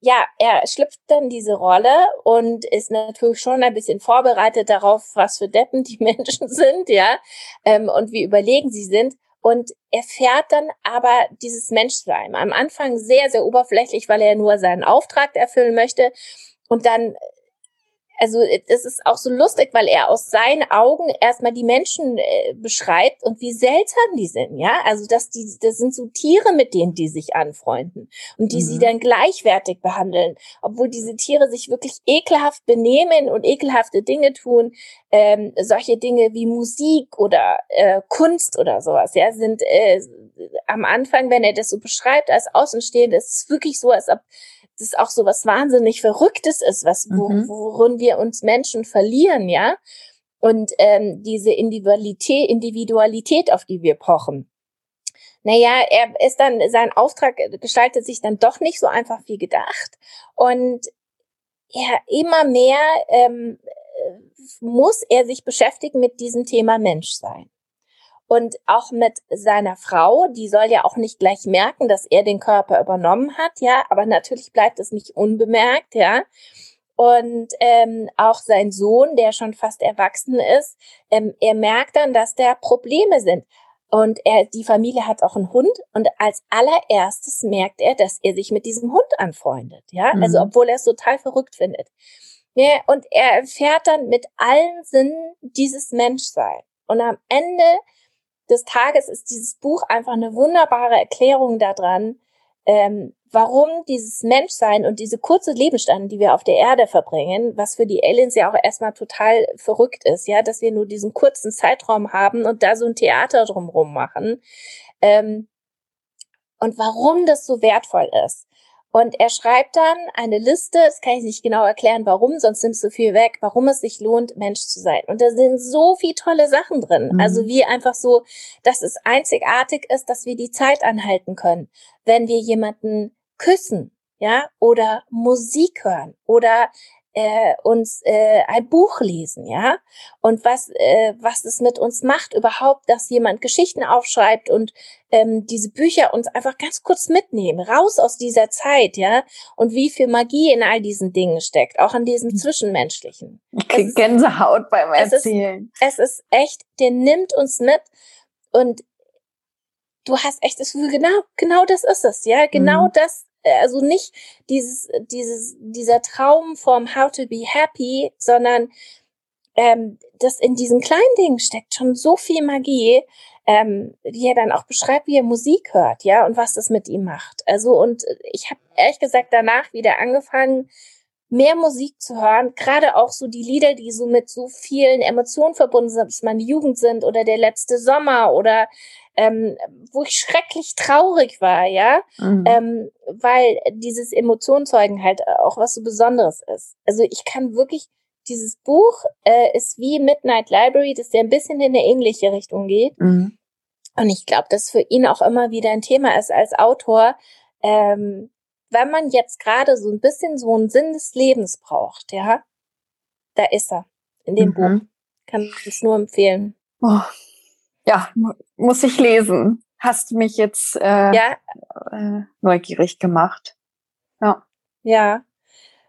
ja, er schlüpft dann diese Rolle und ist natürlich schon ein bisschen vorbereitet darauf, was für Deppen die *laughs* Menschen sind, ja, ähm, und wie überlegen sie sind. und erfährt dann aber dieses Menschsein. Am Anfang sehr, sehr oberflächlich, weil er nur seinen Auftrag erfüllen möchte. Und dann also es ist auch so lustig, weil er aus seinen Augen erstmal die Menschen äh, beschreibt und wie seltsam die sind, ja. Also dass die, das sind so Tiere, mit denen die sich anfreunden und die mhm. sie dann gleichwertig behandeln, obwohl diese Tiere sich wirklich ekelhaft benehmen und ekelhafte Dinge tun. Ähm, solche Dinge wie Musik oder äh, Kunst oder sowas, ja, sind äh, am Anfang, wenn er das so beschreibt als Außenstehende, ist es wirklich so, als ob das auch so was wahnsinnig Verrücktes ist, was mhm. worin wir uns Menschen verlieren, ja. Und ähm, diese Individualität, Individualität, auf die wir pochen. Naja, er ist dann, sein Auftrag gestaltet sich dann doch nicht so einfach wie gedacht. Und ja, immer mehr ähm, muss er sich beschäftigen mit diesem Thema Menschsein und auch mit seiner Frau, die soll ja auch nicht gleich merken, dass er den Körper übernommen hat, ja, aber natürlich bleibt es nicht unbemerkt, ja. Und ähm, auch sein Sohn, der schon fast erwachsen ist, ähm, er merkt dann, dass da Probleme sind. Und er, die Familie hat auch einen Hund und als allererstes merkt er, dass er sich mit diesem Hund anfreundet, ja, also mhm. also obwohl er es total verrückt findet. Ja, und er erfährt dann mit allen Sinnen dieses Menschsein. Und am Ende des Tages ist dieses Buch einfach eine wunderbare Erklärung daran, ähm, warum dieses Menschsein und diese kurze Lebensstand, die wir auf der Erde verbringen, was für die Aliens ja auch erstmal total verrückt ist, ja, dass wir nur diesen kurzen Zeitraum haben und da so ein Theater drumherum machen. Ähm, und warum das so wertvoll ist. Und er schreibt dann eine Liste, das kann ich nicht genau erklären, warum, sonst nimmst du viel weg, warum es sich lohnt, Mensch zu sein. Und da sind so viel tolle Sachen drin. Mhm. Also wie einfach so, dass es einzigartig ist, dass wir die Zeit anhalten können, wenn wir jemanden küssen, ja, oder Musik hören oder äh, uns äh, ein Buch lesen, ja, und was äh, was es mit uns macht überhaupt, dass jemand Geschichten aufschreibt und ähm, diese Bücher uns einfach ganz kurz mitnehmen, raus aus dieser Zeit, ja, und wie viel Magie in all diesen Dingen steckt, auch an diesem mhm. Zwischenmenschlichen. Ich krieg Gänsehaut beim Erzählen. Es ist, es ist echt, der nimmt uns mit und du hast echt das Gefühl, genau, genau das ist es, ja, genau mhm. das also nicht dieses, dieses, dieser Traum vom How to be happy, sondern ähm, das in diesen kleinen Dingen steckt schon so viel Magie, ähm, wie er dann auch beschreibt, wie er Musik hört, ja, und was das mit ihm macht. Also und ich habe ehrlich gesagt danach wieder angefangen, mehr Musik zu hören, gerade auch so die Lieder, die so mit so vielen Emotionen verbunden sind, ob es meine Jugend sind oder der letzte Sommer oder ähm, wo ich schrecklich traurig war, ja, mhm. ähm, weil dieses Emotionenzeugen halt auch was so Besonderes ist. Also ich kann wirklich, dieses Buch äh, ist wie Midnight Library, das ja ein bisschen in eine ähnliche Richtung geht. Mhm. Und ich glaube, dass für ihn auch immer wieder ein Thema ist als Autor, ähm, wenn man jetzt gerade so ein bisschen so einen Sinn des Lebens braucht, ja, da ist er in dem mhm. Buch. Kann es nur empfehlen. Oh. Ja, muss ich lesen. Hast mich jetzt äh, ja. äh, neugierig gemacht. Ja. Ja.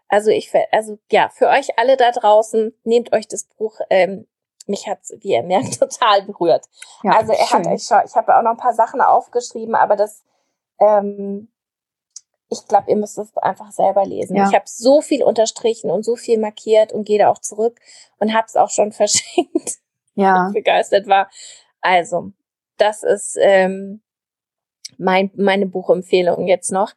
Also ich, also ja, für euch alle da draußen, nehmt euch das Buch. Ähm, mich hat's, wie ihr merkt, *laughs* total berührt. Ja, also er schön. hat, ich, ich habe auch noch ein paar Sachen aufgeschrieben, aber das ähm, ich glaube, ihr müsst es einfach selber lesen. Ja. Ich habe so viel unterstrichen und so viel markiert und gehe da auch zurück und habe es auch schon *laughs* verschenkt. Ja. Ich begeistert war. Also, das ist ähm, mein, meine Buchempfehlung jetzt noch.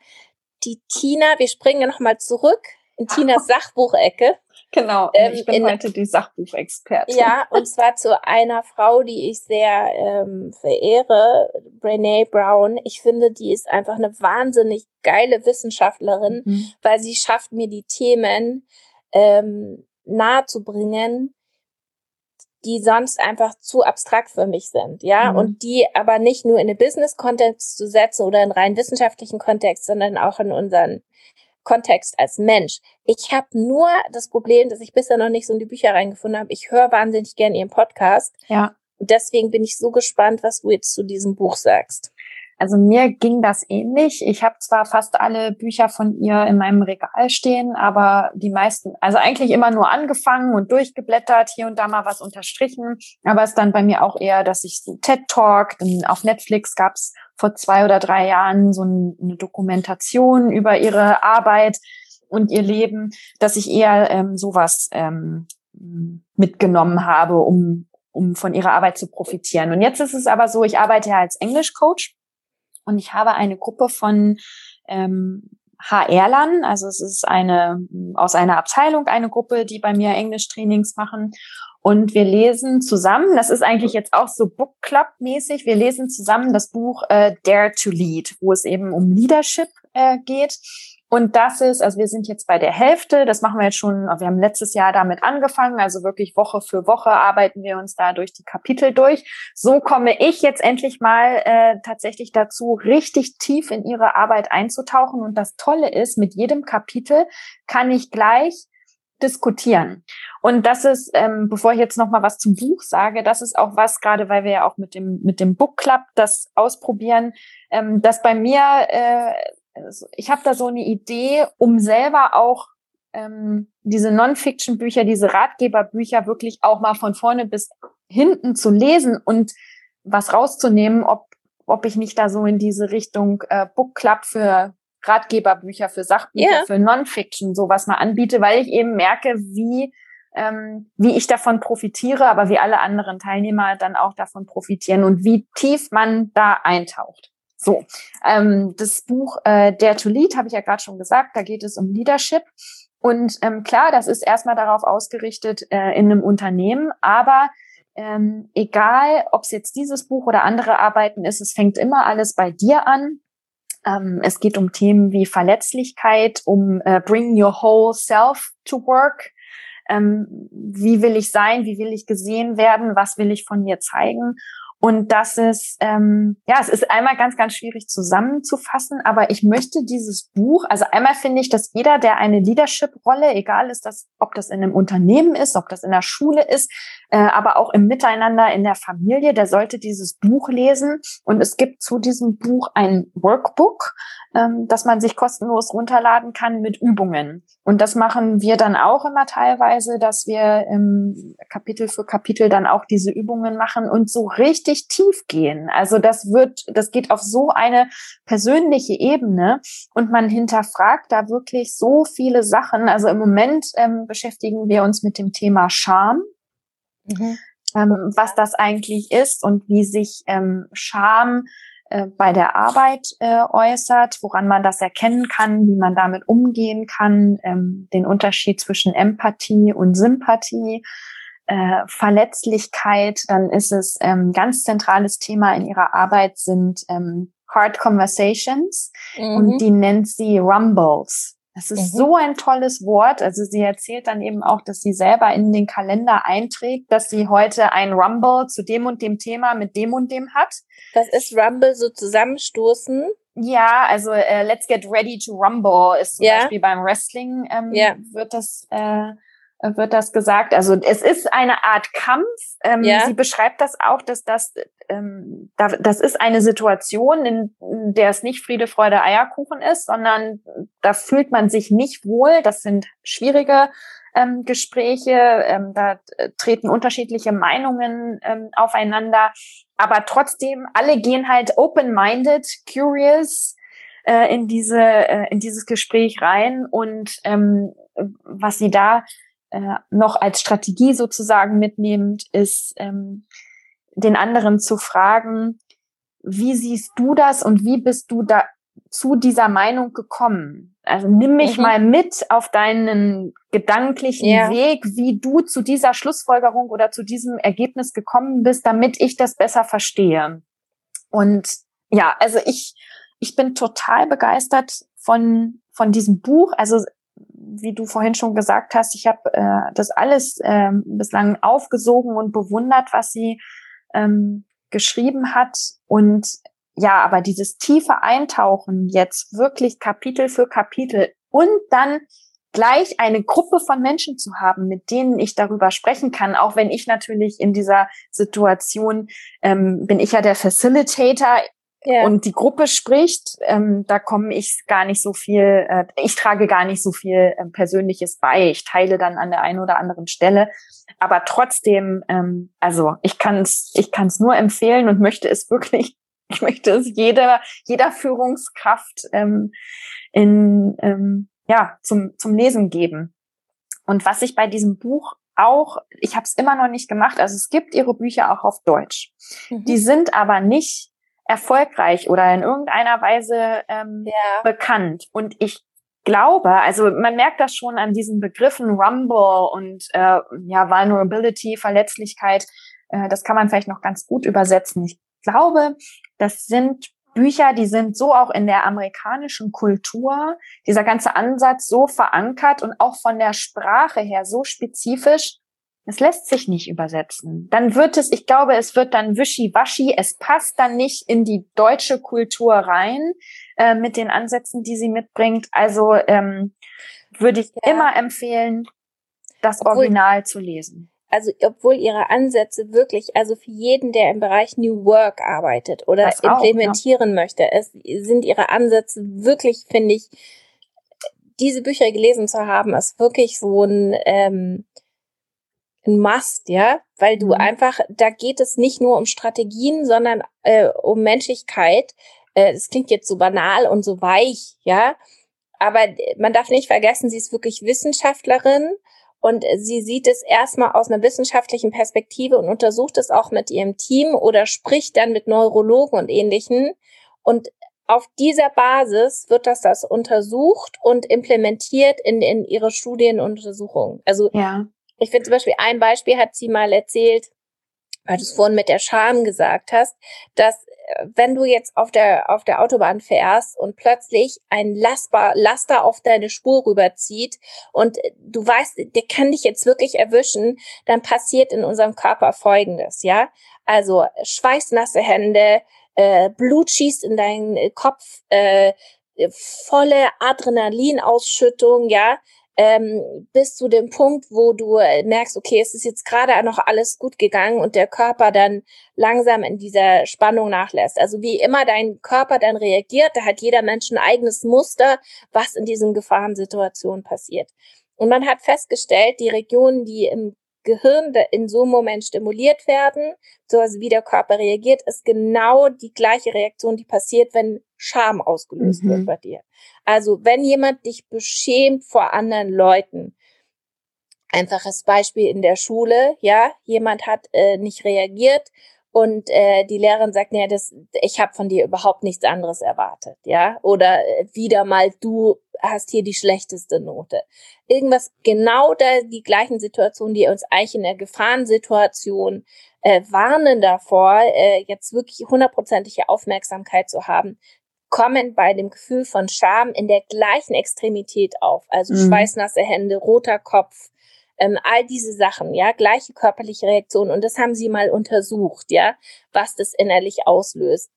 Die Tina, wir springen noch mal zurück in Tinas *laughs* Sachbuchecke. Genau, ähm, ich bin in, heute die Sachbuchexpertin. Ja, und zwar zu einer Frau, die ich sehr ähm, verehre, Brene Brown. Ich finde, die ist einfach eine wahnsinnig geile Wissenschaftlerin, mhm. weil sie schafft mir die Themen ähm, nahe zu bringen, die sonst einfach zu abstrakt für mich sind, ja, mhm. und die aber nicht nur in den Business-Kontext zu setzen oder in rein wissenschaftlichen Kontext, sondern auch in unseren Kontext als Mensch. Ich habe nur das Problem, dass ich bisher noch nicht so in die Bücher reingefunden habe. Ich höre wahnsinnig gern Ihren Podcast. Ja. Und deswegen bin ich so gespannt, was du jetzt zu diesem Buch sagst. Also mir ging das ähnlich. Ich habe zwar fast alle Bücher von ihr in meinem Regal stehen, aber die meisten, also eigentlich immer nur angefangen und durchgeblättert, hier und da mal was unterstrichen. Aber es ist dann bei mir auch eher, dass ich so TED Talk, auf Netflix gab es vor zwei oder drei Jahren so eine Dokumentation über ihre Arbeit und ihr Leben, dass ich eher ähm, sowas ähm, mitgenommen habe, um um von ihrer Arbeit zu profitieren. Und jetzt ist es aber so, ich arbeite ja als Englischcoach und ich habe eine Gruppe von ähm, HR-Lern, also es ist eine aus einer Abteilung eine Gruppe, die bei mir Englisch-Trainings machen. Und wir lesen zusammen, das ist eigentlich jetzt auch so Book Club-mäßig, wir lesen zusammen das Buch äh, Dare to Lead, wo es eben um Leadership äh, geht. Und das ist, also wir sind jetzt bei der Hälfte, das machen wir jetzt schon, wir haben letztes Jahr damit angefangen, also wirklich Woche für Woche arbeiten wir uns da durch die Kapitel durch. So komme ich jetzt endlich mal äh, tatsächlich dazu, richtig tief in ihre Arbeit einzutauchen. Und das Tolle ist, mit jedem Kapitel kann ich gleich diskutieren. Und das ist, ähm, bevor ich jetzt noch mal was zum Buch sage, das ist auch was, gerade weil wir ja auch mit dem mit dem Book Club das ausprobieren, ähm, dass bei mir äh, ich habe da so eine Idee, um selber auch ähm, diese Non-Fiction-Bücher, diese Ratgeberbücher wirklich auch mal von vorne bis hinten zu lesen und was rauszunehmen, ob, ob ich nicht da so in diese Richtung äh, Book Club für Ratgeberbücher, für Sachbücher, yeah. für Non-Fiction sowas mal anbiete, weil ich eben merke, wie ähm, wie ich davon profitiere, aber wie alle anderen Teilnehmer dann auch davon profitieren und wie tief man da eintaucht. So, ähm, das Buch äh, Dare to Lead habe ich ja gerade schon gesagt, da geht es um Leadership. Und ähm, klar, das ist erstmal darauf ausgerichtet äh, in einem Unternehmen, aber ähm, egal, ob es jetzt dieses Buch oder andere Arbeiten ist, es fängt immer alles bei dir an. Ähm, es geht um Themen wie Verletzlichkeit, um äh, Bring Your Whole Self to Work. Ähm, wie will ich sein? Wie will ich gesehen werden? Was will ich von mir zeigen? Und das ist, ähm, ja, es ist einmal ganz, ganz schwierig zusammenzufassen, aber ich möchte dieses Buch, also einmal finde ich, dass jeder, der eine Leadership-Rolle, egal ist das, ob das in einem Unternehmen ist, ob das in der Schule ist, äh, aber auch im Miteinander in der Familie, der sollte dieses Buch lesen. Und es gibt zu diesem Buch ein Workbook, ähm, das man sich kostenlos runterladen kann mit Übungen. Und das machen wir dann auch immer teilweise, dass wir ähm, Kapitel für Kapitel dann auch diese Übungen machen und so richtig tief gehen. Also das wird, das geht auf so eine persönliche Ebene und man hinterfragt da wirklich so viele Sachen. Also im Moment ähm, beschäftigen wir uns mit dem Thema Scham. Mhm. Ähm, was das eigentlich ist und wie sich ähm, Scham äh, bei der Arbeit äh, äußert, woran man das erkennen kann, wie man damit umgehen kann, ähm, den Unterschied zwischen Empathie und Sympathie, äh, Verletzlichkeit, dann ist es ähm, ganz zentrales Thema in ihrer Arbeit sind ähm, Hard Conversations mhm. und die nennt sie Rumbles. Das ist mhm. so ein tolles Wort. Also sie erzählt dann eben auch, dass sie selber in den Kalender einträgt, dass sie heute ein Rumble zu dem und dem Thema mit dem und dem hat. Das ist Rumble so zusammenstoßen. Ja, also äh, Let's Get Ready to Rumble ist zum ja. Beispiel beim Wrestling ähm, ja. wird das äh, wird das gesagt. Also es ist eine Art Kampf. Ähm, ja. Sie beschreibt das auch, dass das ähm, da, das ist eine Situation, in, der es nicht Friede, Freude, Eierkuchen ist, sondern da fühlt man sich nicht wohl. Das sind schwierige ähm, Gespräche, ähm, da äh, treten unterschiedliche Meinungen ähm, aufeinander, aber trotzdem alle gehen halt open-minded, curious äh, in diese äh, in dieses Gespräch rein und ähm, was sie da äh, noch als Strategie sozusagen mitnehmend, ist ähm, den anderen zu fragen, wie siehst du das und wie bist du da zu dieser Meinung gekommen? Also nimm mich mhm. mal mit auf deinen gedanklichen ja. Weg, wie du zu dieser Schlussfolgerung oder zu diesem Ergebnis gekommen bist, damit ich das besser verstehe. Und ja, also ich, ich bin total begeistert von, von diesem Buch. Also wie du vorhin schon gesagt hast, ich habe äh, das alles äh, bislang aufgesogen und bewundert, was sie ähm, geschrieben hat. Und ja, aber dieses tiefe Eintauchen jetzt wirklich Kapitel für Kapitel und dann gleich eine Gruppe von Menschen zu haben, mit denen ich darüber sprechen kann, auch wenn ich natürlich in dieser Situation ähm, bin ich ja der Facilitator ja. und die Gruppe spricht, ähm, da komme ich gar nicht so viel, äh, ich trage gar nicht so viel äh, Persönliches bei. Ich teile dann an der einen oder anderen Stelle. Aber trotzdem, ähm, also ich kann es ich kann's nur empfehlen und möchte es wirklich, *laughs* ich möchte es jeder, jeder Führungskraft ähm, in, ähm, ja, zum, zum Lesen geben. Und was ich bei diesem Buch auch, ich habe es immer noch nicht gemacht, also es gibt ihre Bücher auch auf Deutsch. Mhm. Die sind aber nicht erfolgreich oder in irgendeiner Weise ähm, ja. bekannt. Und ich glaube, also man merkt das schon an diesen Begriffen Rumble und äh, ja Vulnerability, Verletzlichkeit. Äh, das kann man vielleicht noch ganz gut übersetzen. Ich glaube, das sind Bücher, die sind so auch in der amerikanischen Kultur, dieser ganze Ansatz so verankert und auch von der Sprache her so spezifisch, es lässt sich nicht übersetzen. Dann wird es, ich glaube, es wird dann wischiwaschi, es passt dann nicht in die deutsche Kultur rein äh, mit den Ansätzen, die sie mitbringt. Also ähm, würde ich ja. immer empfehlen, das Obwohl, Original zu lesen also obwohl ihre Ansätze wirklich, also für jeden, der im Bereich New Work arbeitet oder das implementieren auch, ja. möchte, es sind ihre Ansätze wirklich, finde ich, diese Bücher gelesen zu haben, ist wirklich so ein, ähm, ein Must, ja, weil du mhm. einfach, da geht es nicht nur um Strategien, sondern äh, um Menschlichkeit. Äh, das klingt jetzt so banal und so weich, ja, aber man darf nicht vergessen, sie ist wirklich Wissenschaftlerin und sie sieht es erstmal aus einer wissenschaftlichen Perspektive und untersucht es auch mit ihrem Team oder spricht dann mit Neurologen und ähnlichen. Und auf dieser Basis wird das das untersucht und implementiert in, in ihre Studienuntersuchungen. Also ja. Ich finde zum Beispiel ein Beispiel hat sie mal erzählt, weil du es vorhin mit der Scham gesagt hast, dass wenn du jetzt auf der, auf der Autobahn fährst und plötzlich ein Lastbar, Laster auf deine Spur rüberzieht und du weißt, der kann dich jetzt wirklich erwischen, dann passiert in unserem Körper Folgendes, ja? Also schweißnasse Hände, äh, Blut schießt in deinen Kopf, äh, volle Adrenalinausschüttung, ja, ähm, bis zu dem Punkt, wo du äh, merkst, okay, es ist jetzt gerade noch alles gut gegangen und der Körper dann langsam in dieser Spannung nachlässt. Also wie immer dein Körper dann reagiert, da hat jeder Mensch ein eigenes Muster, was in diesen Gefahrensituationen passiert. Und man hat festgestellt, die Regionen, die im Gehirn in so einem Moment stimuliert werden, so also wie der Körper reagiert, ist genau die gleiche Reaktion, die passiert, wenn Scham ausgelöst mhm. wird bei dir. Also wenn jemand dich beschämt vor anderen Leuten, einfaches Beispiel in der Schule, ja, jemand hat äh, nicht reagiert und äh, die Lehrerin sagt, ja, das, ich habe von dir überhaupt nichts anderes erwartet, ja, oder äh, wieder mal du hast hier die schlechteste Note. Irgendwas genau da die gleichen Situationen, die uns eigentlich in der Gefahrensituation äh, warnen davor, äh, jetzt wirklich hundertprozentige Aufmerksamkeit zu haben, kommen bei dem Gefühl von Scham in der gleichen Extremität auf. Also mhm. schweißnasse Hände, roter Kopf, ähm, all diese Sachen, ja, gleiche körperliche Reaktionen. Und das haben sie mal untersucht, ja, was das innerlich auslöst.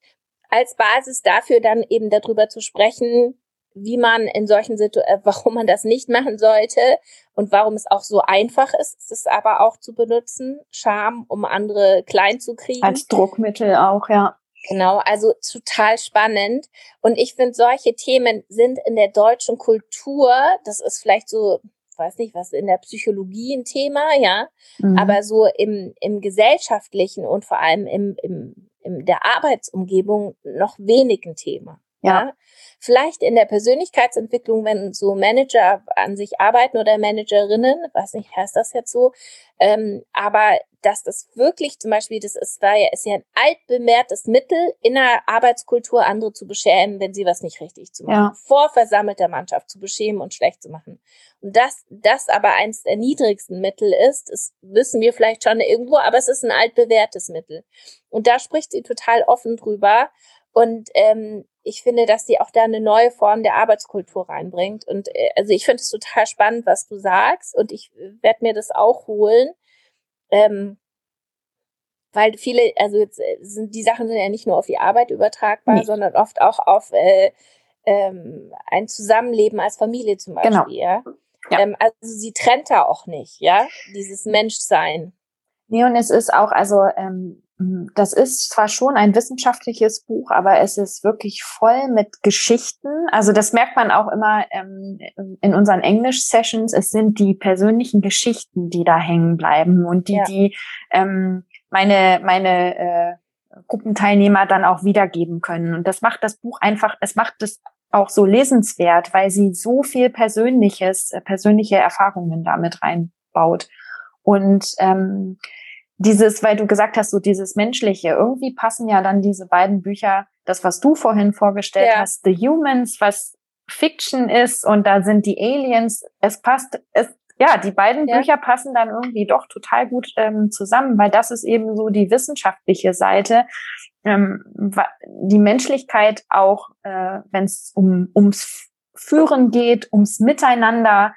Als Basis dafür dann eben darüber zu sprechen, wie man in solchen Situationen, äh, *laughs* warum man das nicht machen sollte und warum es auch so einfach ist, es aber auch zu benutzen, Scham, um andere klein zu kriegen. Als Druckmittel auch, ja. Genau, also total spannend. Und ich finde, solche Themen sind in der deutschen Kultur, das ist vielleicht so weiß nicht, was in der Psychologie ein Thema, ja, mhm. aber so im, im gesellschaftlichen und vor allem im, im, in der Arbeitsumgebung noch wenig ein Thema. Ja. ja. Vielleicht in der Persönlichkeitsentwicklung, wenn so Manager an sich arbeiten oder Managerinnen, weiß nicht, heißt das jetzt so, ähm, aber dass das wirklich zum Beispiel, das ist, war ja, ist ja ein altbewährtes Mittel in der Arbeitskultur, andere zu beschämen, wenn sie was nicht richtig zu machen. Ja. Vor versammelter Mannschaft zu beschämen und schlecht zu machen. Und dass das aber eins der niedrigsten Mittel ist, das wissen wir vielleicht schon irgendwo, aber es ist ein altbewährtes Mittel. Und da spricht sie total offen drüber. Und ähm, ich finde, dass die auch da eine neue Form der Arbeitskultur reinbringt. Und äh, also ich finde es total spannend, was du sagst. Und ich äh, werde mir das auch holen. Ähm, weil viele, also jetzt äh, sind die Sachen sind ja nicht nur auf die Arbeit übertragbar, nee. sondern oft auch auf äh, ähm, ein Zusammenleben als Familie zum Beispiel. Genau. Ja? ja. Ähm, also sie trennt da auch nicht, ja, dieses Menschsein. Nee, und es ist auch, also ähm, hm, das ist zwar schon ein wissenschaftliches Buch, aber es ist wirklich voll mit Geschichten. Also das merkt man auch immer ähm, in unseren Englisch-Sessions. Es sind die persönlichen Geschichten, die da hängen bleiben und die, ja. die ähm, meine, meine äh, Gruppenteilnehmer dann auch wiedergeben können. Und das macht das Buch einfach, es macht es auch so lesenswert, weil sie so viel Persönliches, äh, persönliche Erfahrungen damit reinbaut. Und ähm, dieses, weil du gesagt hast, so dieses Menschliche, irgendwie passen ja dann diese beiden Bücher, das, was du vorhin vorgestellt ja. hast, The Humans, was Fiction ist und da sind die Aliens, es passt, es, ja, die beiden ja. Bücher passen dann irgendwie doch total gut ähm, zusammen, weil das ist eben so die wissenschaftliche Seite, ähm, die Menschlichkeit auch, äh, wenn es um ums Führen geht, ums Miteinander,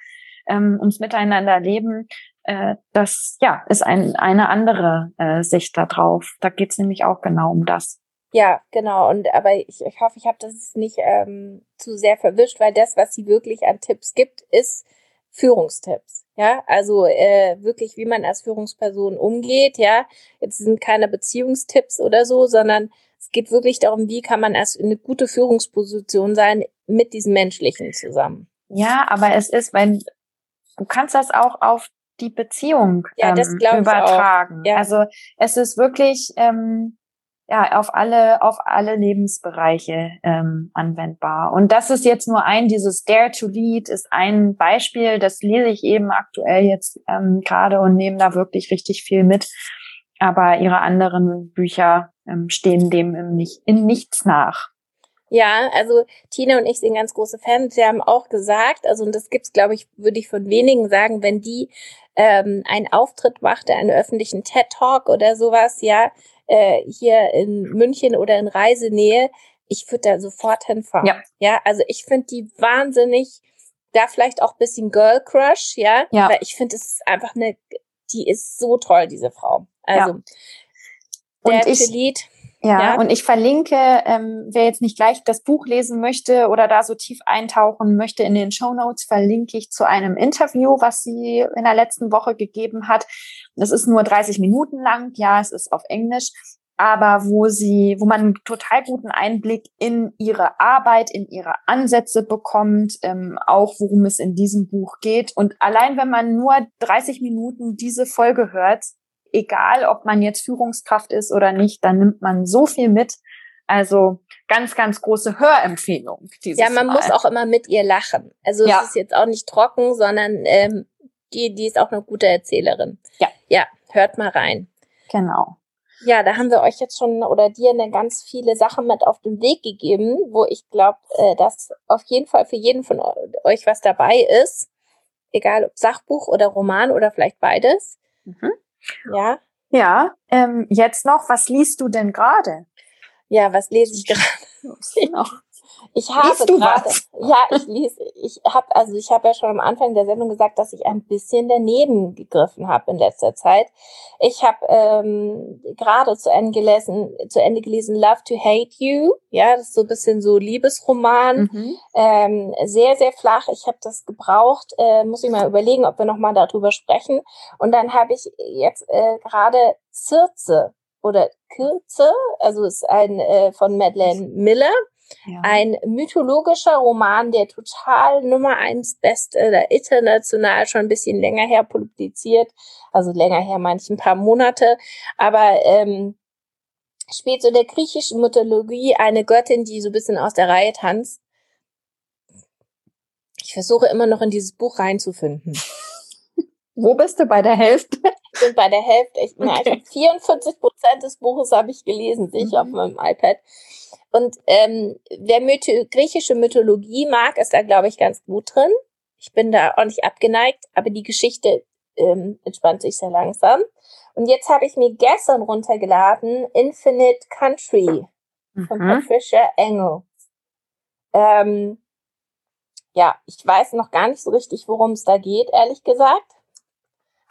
ähm, ums Miteinander leben, äh, das ja ist ein, eine andere äh, Sicht da drauf. Da geht's nämlich auch genau um das. Ja, genau. Und aber ich, ich hoffe, ich habe das nicht ähm, zu sehr verwischt, weil das, was sie wirklich an Tipps gibt, ist Führungstipps. Ja, also äh, wirklich, wie man als Führungsperson umgeht. Ja, jetzt sind keine Beziehungstipps oder so, sondern es geht wirklich darum, wie kann man als eine gute Führungsposition sein mit diesem Menschlichen zusammen. Ja, aber es ist, wenn du kannst das auch auf die Beziehung ja, ähm, übertragen. Ja. Also es ist wirklich ähm, ja auf alle auf alle Lebensbereiche ähm, anwendbar. Und das ist jetzt nur ein dieses Dare to Lead ist ein Beispiel. Das lese ich eben aktuell jetzt ähm, gerade und nehme da wirklich richtig viel mit. Aber ihre anderen Bücher ähm, stehen dem im nicht, in nichts nach. Ja, also Tina und ich sind ganz große Fans. Sie haben auch gesagt, also und das gibt's, glaube ich, würde ich von wenigen sagen, wenn die ähm, einen Auftritt machte, einen öffentlichen TED Talk oder sowas, ja, äh, hier in München oder in Reisenähe, ich würde da sofort hinfahren. Ja, ja also ich finde die wahnsinnig, da vielleicht auch bisschen Girl Crush, ja, ja. weil ich finde, es ist einfach eine, die ist so toll, diese Frau. Also ja. Und der ich, Lied, ja, ja, und ich verlinke, ähm, wer jetzt nicht gleich das Buch lesen möchte oder da so tief eintauchen möchte, in den Show Notes verlinke ich zu einem Interview, was sie in der letzten Woche gegeben hat. Das ist nur 30 Minuten lang, ja, es ist auf Englisch, aber wo sie, wo man einen total guten Einblick in ihre Arbeit, in ihre Ansätze bekommt, ähm, auch worum es in diesem Buch geht. Und allein wenn man nur 30 Minuten diese Folge hört, egal ob man jetzt Führungskraft ist oder nicht, dann nimmt man so viel mit. Also ganz, ganz große Hörempfehlung. ja, man Mal. muss auch immer mit ihr lachen. Also ja. es ist jetzt auch nicht trocken, sondern ähm, die, die ist auch eine gute Erzählerin. Ja. Ja, hört mal rein. Genau. Ja, da haben wir euch jetzt schon oder dir eine ganz viele Sachen mit auf den Weg gegeben, wo ich glaube, äh, dass auf jeden Fall für jeden von euch was dabei ist. Egal ob Sachbuch oder Roman oder vielleicht beides. Mhm. Ja. Ja, ähm, jetzt noch, was liest du denn gerade? Ja, was lese ich gerade? Ich habe Liest du grade, was? *laughs* Ja, ich lese, ich habe, also ich habe ja schon am Anfang der Sendung gesagt, dass ich ein bisschen daneben gegriffen habe in letzter Zeit. Ich habe ähm, gerade zu Ende gelesen, zu Ende gelesen Love to Hate You. Ja, das ist so ein bisschen so Liebesroman, mhm. ähm, sehr sehr flach. Ich habe das gebraucht, äh, muss ich mal überlegen, ob wir noch mal darüber sprechen. Und dann habe ich jetzt äh, gerade Zirze oder Kürze, also ist ein äh, von Madeleine Miller. Ja. Ein mythologischer Roman, der total Nummer eins Bestseller international schon ein bisschen länger her publiziert, also länger her, manche ein paar Monate, aber ähm, spielt so der griechischen Mythologie eine Göttin, die so ein bisschen aus der Reihe tanzt. Ich versuche immer noch in dieses Buch reinzufinden. *laughs* Wo bist du bei der Hälfte? Ich bin bei der Hälfte. Ich, okay. ich 44 Prozent des Buches habe ich gelesen, sehe ich mhm. auf meinem iPad. Und ähm, wer Mytho griechische Mythologie mag, ist da, glaube ich, ganz gut drin. Ich bin da auch nicht abgeneigt, aber die Geschichte ähm, entspannt sich sehr langsam. Und jetzt habe ich mir gestern runtergeladen Infinite Country von mhm. Patricia Engel. Ähm, ja, ich weiß noch gar nicht so richtig, worum es da geht, ehrlich gesagt.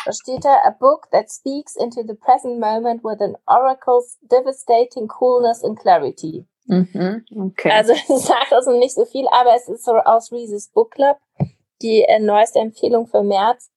Da steht da, a book that speaks into the present moment with an oracle's devastating coolness and clarity. Mhm, okay. Also *laughs* es sagt also nicht so viel, aber es ist so aus Reese's Book Club, die äh, neueste Empfehlung für März.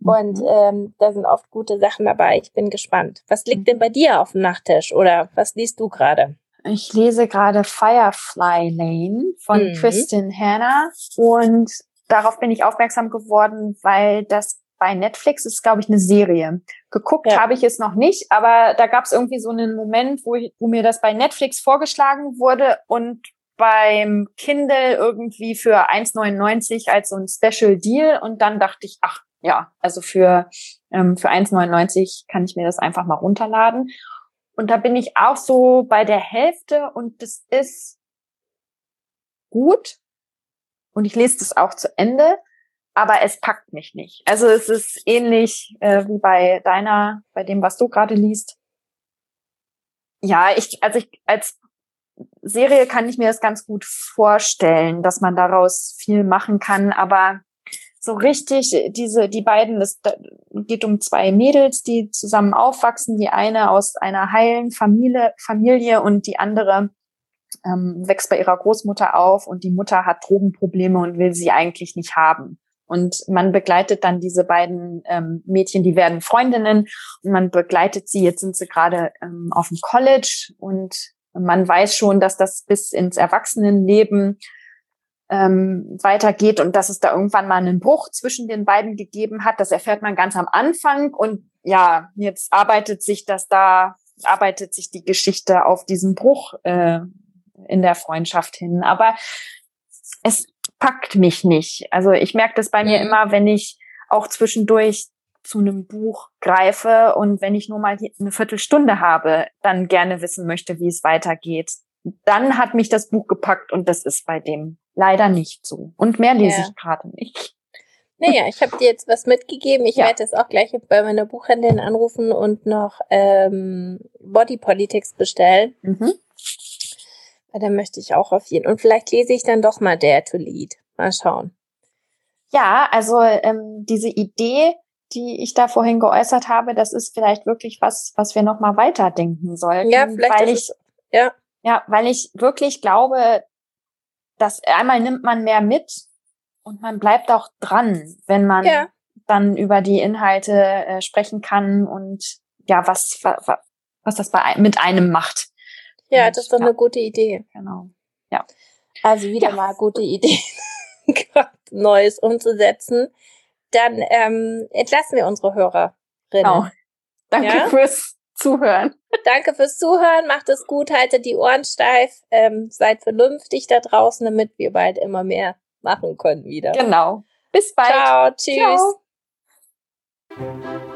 Mhm. Und ähm, da sind oft gute Sachen dabei. Ich bin gespannt. Was liegt denn bei dir auf dem Nachttisch oder was liest du gerade? Ich lese gerade Firefly Lane von mhm. Kristin Hanna und darauf bin ich aufmerksam geworden, weil das bei Netflix ist, glaube ich, eine Serie. Geguckt ja. habe ich es noch nicht, aber da gab es irgendwie so einen Moment, wo, ich, wo mir das bei Netflix vorgeschlagen wurde und beim Kindle irgendwie für 1,99 als so ein Special Deal und dann dachte ich, ach ja, also für, ähm, für 1,99 kann ich mir das einfach mal runterladen. Und da bin ich auch so bei der Hälfte und das ist gut. Und ich lese das auch zu Ende, aber es packt mich nicht. Also es ist ähnlich äh, wie bei deiner, bei dem, was du gerade liest. Ja, ich, also ich, als Serie kann ich mir das ganz gut vorstellen, dass man daraus viel machen kann, aber so richtig diese die beiden es geht um zwei Mädels die zusammen aufwachsen die eine aus einer heilen Familie Familie und die andere ähm, wächst bei ihrer Großmutter auf und die Mutter hat Drogenprobleme und will sie eigentlich nicht haben und man begleitet dann diese beiden ähm, Mädchen, die werden Freundinnen und man begleitet sie. Jetzt sind sie gerade ähm, auf dem College und man weiß schon, dass das bis ins Erwachsenenleben ähm, weitergeht und dass es da irgendwann mal einen Bruch zwischen den beiden gegeben hat. Das erfährt man ganz am Anfang und ja, jetzt arbeitet sich das da, arbeitet sich die Geschichte auf diesen Bruch äh, in der Freundschaft hin. Aber es packt mich nicht. Also ich merke das bei mir mhm. immer, wenn ich auch zwischendurch zu einem Buch greife und wenn ich nur mal eine Viertelstunde habe, dann gerne wissen möchte, wie es weitergeht. Dann hat mich das Buch gepackt und das ist bei dem leider nicht so. Und mehr lese ja. ich gerade nicht. Naja, ich habe dir jetzt was mitgegeben. Ich ja. werde es auch gleich bei meiner Buchhändlerin anrufen und noch ähm, Body Politics bestellen. Mhm. Weil da möchte ich auch auf jeden. Und vielleicht lese ich dann doch mal Dare to Lead. Mal schauen. Ja, also ähm, diese Idee, die ich da vorhin geäußert habe, das ist vielleicht wirklich was, was wir noch mal weiterdenken sollten. Ja, vielleicht weil ich, es, ja. Ja, weil ich wirklich glaube, dass einmal nimmt man mehr mit und man bleibt auch dran, wenn man ja. dann über die Inhalte äh, sprechen kann und ja, was, was, was das bei, mit einem macht. Ja, das ist doch ja. eine gute Idee. Genau. Ja. Also wieder ja. mal gute Idee, *laughs* Neues umzusetzen. Dann ähm, entlassen wir unsere Hörerinnen. Genau. Danke ja? fürs Zuhören. Danke fürs Zuhören. Macht es gut, haltet die Ohren steif, ähm, seid vernünftig da draußen, damit wir bald immer mehr machen können wieder. Genau. Bis bald. Ciao. Tschüss. Ciao.